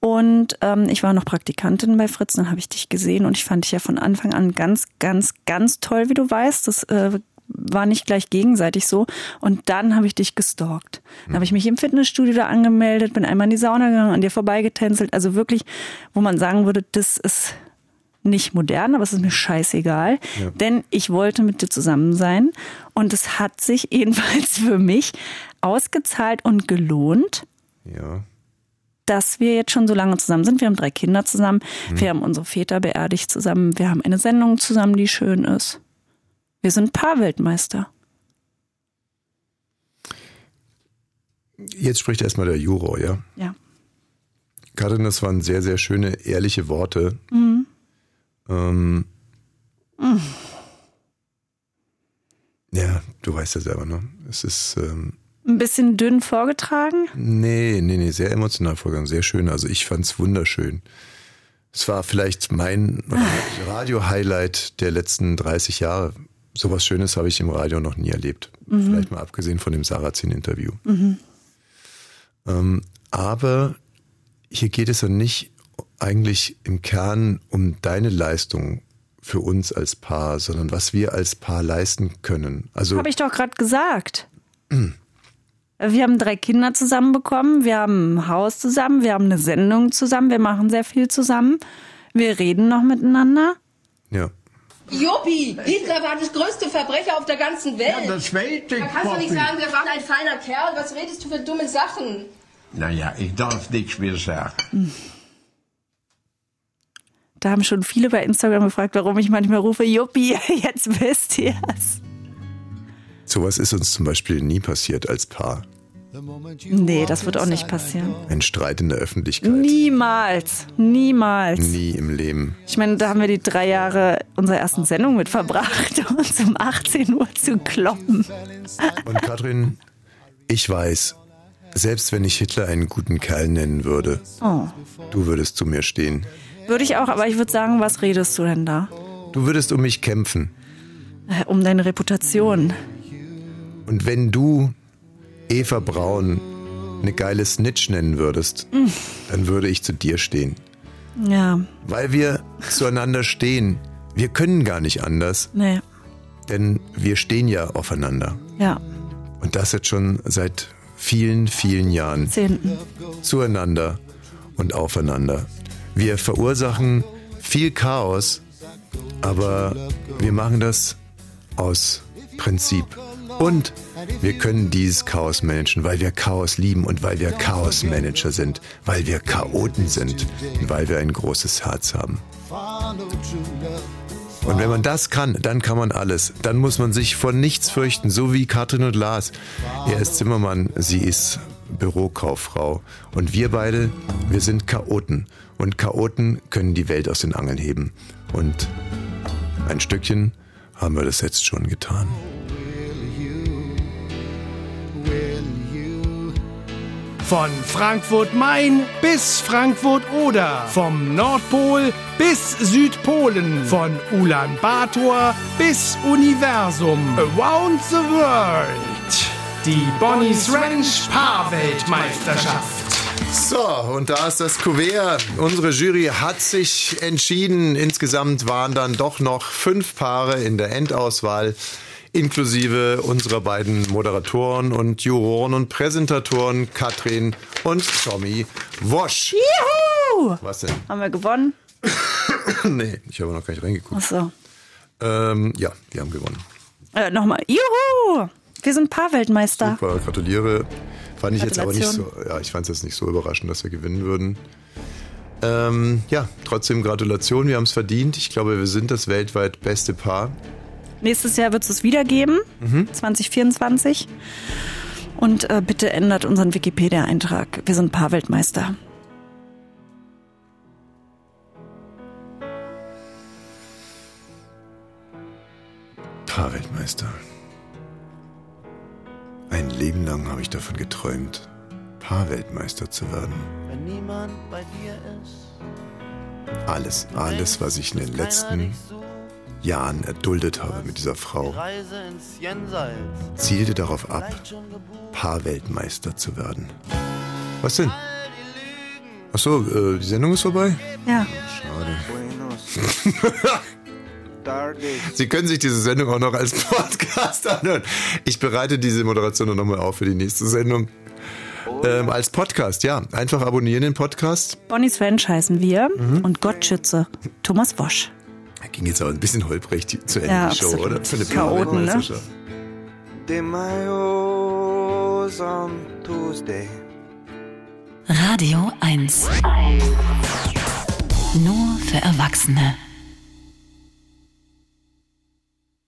Und ähm, ich war noch Praktikantin bei Fritz, dann habe ich dich gesehen und ich fand dich ja von Anfang an ganz, ganz, ganz toll, wie du weißt. Das äh, war nicht gleich gegenseitig so. Und dann habe ich dich gestalkt. Dann habe ich mich im Fitnessstudio da angemeldet, bin einmal in die Sauna gegangen, an dir vorbeigetänzelt. Also wirklich, wo man sagen würde, das ist nicht modern, aber es ist mir scheißegal, Ja. denn ich wollte mit dir zusammen sein und es hat sich jedenfalls für mich ausgezahlt und gelohnt, Ja. Dass wir jetzt schon so lange zusammen sind. Wir haben drei Kinder zusammen, Hm. wir haben unsere Väter beerdigt zusammen, wir haben eine Sendung zusammen, die schön ist. Wir sind Paarweltmeister. Jetzt spricht erstmal der Juror, ja? Ja. Karin, das waren sehr, sehr schöne, ehrliche Worte. Mhm. Ähm, Mhm. ja, du weißt ja selber, ne? Es ist, ähm, Ein bisschen dünn vorgetragen. nee, nee, nee, sehr emotional vorgegangen, sehr schön. Also ich fand's wunderschön. Es war vielleicht mein Radio-Highlight der letzten 30 Jahre. Sowas Schönes habe ich im Radio noch nie erlebt. Mhm. Vielleicht mal abgesehen von dem Sarrazin-Interview. Mhm. Ähm, aber hier geht es ja nicht eigentlich im Kern um deine Leistung für uns als Paar, sondern was wir als Paar leisten können. Also Habe ich doch gerade gesagt. Wir haben drei Kinder zusammen bekommen, wir haben ein Haus zusammen, wir haben eine Sendung zusammen, wir machen sehr viel zusammen. Wir reden noch miteinander. ja. Juppie, Hitler war das größte Verbrecher auf der ganzen Welt. Ja, das ich, Da kannst du nicht sagen, der war ein feiner Kerl. Was redest du für dumme Sachen? Naja, ich darf nichts mehr sagen. Da haben schon viele bei Instagram gefragt, warum ich manchmal rufe, Juppie, jetzt wisst ihr es. Sowas ist uns zum Beispiel nie passiert als Paar. Nee, das wird auch nicht passieren. Ein Streit in der Öffentlichkeit. Niemals, niemals. Nie im Leben. Ich meine, da haben wir die drei Jahre unserer ersten Sendung mit verbracht, uns um 18 Uhr zu kloppen. Und Katrin, ich weiß, selbst wenn ich Hitler einen guten Kerl nennen würde, Oh. du würdest zu mir stehen. Würde ich auch, aber ich würde sagen, was redest du denn da? Du würdest um mich kämpfen. Äh, Um deine Reputation. Und wenn du Eva Braun eine geile Snitch nennen würdest, Mm. dann würde ich zu dir stehen. Ja, Weil wir zueinander stehen. Wir können gar nicht anders, nee, denn wir stehen ja aufeinander. ja. Und das jetzt schon seit vielen, vielen Jahren. Zehnten. Zueinander und aufeinander. Wir verursachen viel Chaos, aber wir machen das aus Prinzip. Und Wir können dieses Chaos managen, weil wir Chaos lieben und weil wir Chaosmanager sind, weil wir Chaoten sind und weil wir ein großes Herz haben. Und wenn man das kann, dann kann man alles. Dann muss man sich vor nichts fürchten, so wie Katrin und Lars. Er ist Zimmermann, sie ist Bürokauffrau. Und wir beide, wir sind Chaoten. Und Chaoten können die Welt aus den Angeln heben. Und ein Stückchen haben wir das jetzt schon getan. Von Frankfurt-Main bis Frankfurt-Oder. Vom Nordpol bis Südpolen. Von Ulaanbaatar bis Universum. Around the World. Die Bonnie's Ranch Paarweltmeisterschaft. So, und da ist das Kuvert. Unsere Jury hat sich entschieden. Insgesamt waren dann doch noch fünf Paare in der Endauswahl, inklusive unserer beiden Moderatoren und Juroren und Präsentatoren Katrin und Tommy Wosch. Juhu! Was denn? Haben wir gewonnen? nee, ich habe noch gar nicht reingeguckt. Achso. Ähm, ja, die haben gewonnen. Äh, Nochmal. Juhu! Wir sind Paarweltmeister. Super, gratuliere. Fand ich jetzt aber nicht so, ja, ich fand es jetzt nicht so überraschend, dass wir gewinnen würden. Ähm, ja, trotzdem Gratulation, wir haben es verdient. Ich glaube, wir sind das weltweit beste Paar. Nächstes Jahr wird es es wieder geben, Mhm. 2024. Und äh, bitte ändert unseren Wikipedia-Eintrag. Wir sind Paarweltmeister. Paarweltmeister. Ein Leben lang habe ich davon geträumt, Paarweltmeister zu werden. Wenn niemand bei dir ist, Alles, alles, was ich in den letzten Jahren erduldet habe mit dieser Frau, zielte darauf ab, Paarweltmeister zu werden. Was denn? Ach so, äh, die Sendung ist vorbei? Ja. Schade. Sie können sich diese Sendung auch noch als Podcast anhören. Ich bereite diese Moderation noch mal auf für die nächste Sendung. Ähm, als Podcast, ja. Einfach abonnieren den Podcast. Bonnie's Ranch heißen wir Mhm. und Gott schütze Thomas Wosch. Ging jetzt aber ein bisschen holprig zu Ende, Ja, die Show, oder? Für eine Chaoten, ne? De Mayos on Tuesday. Radio 1. Nur für Erwachsene.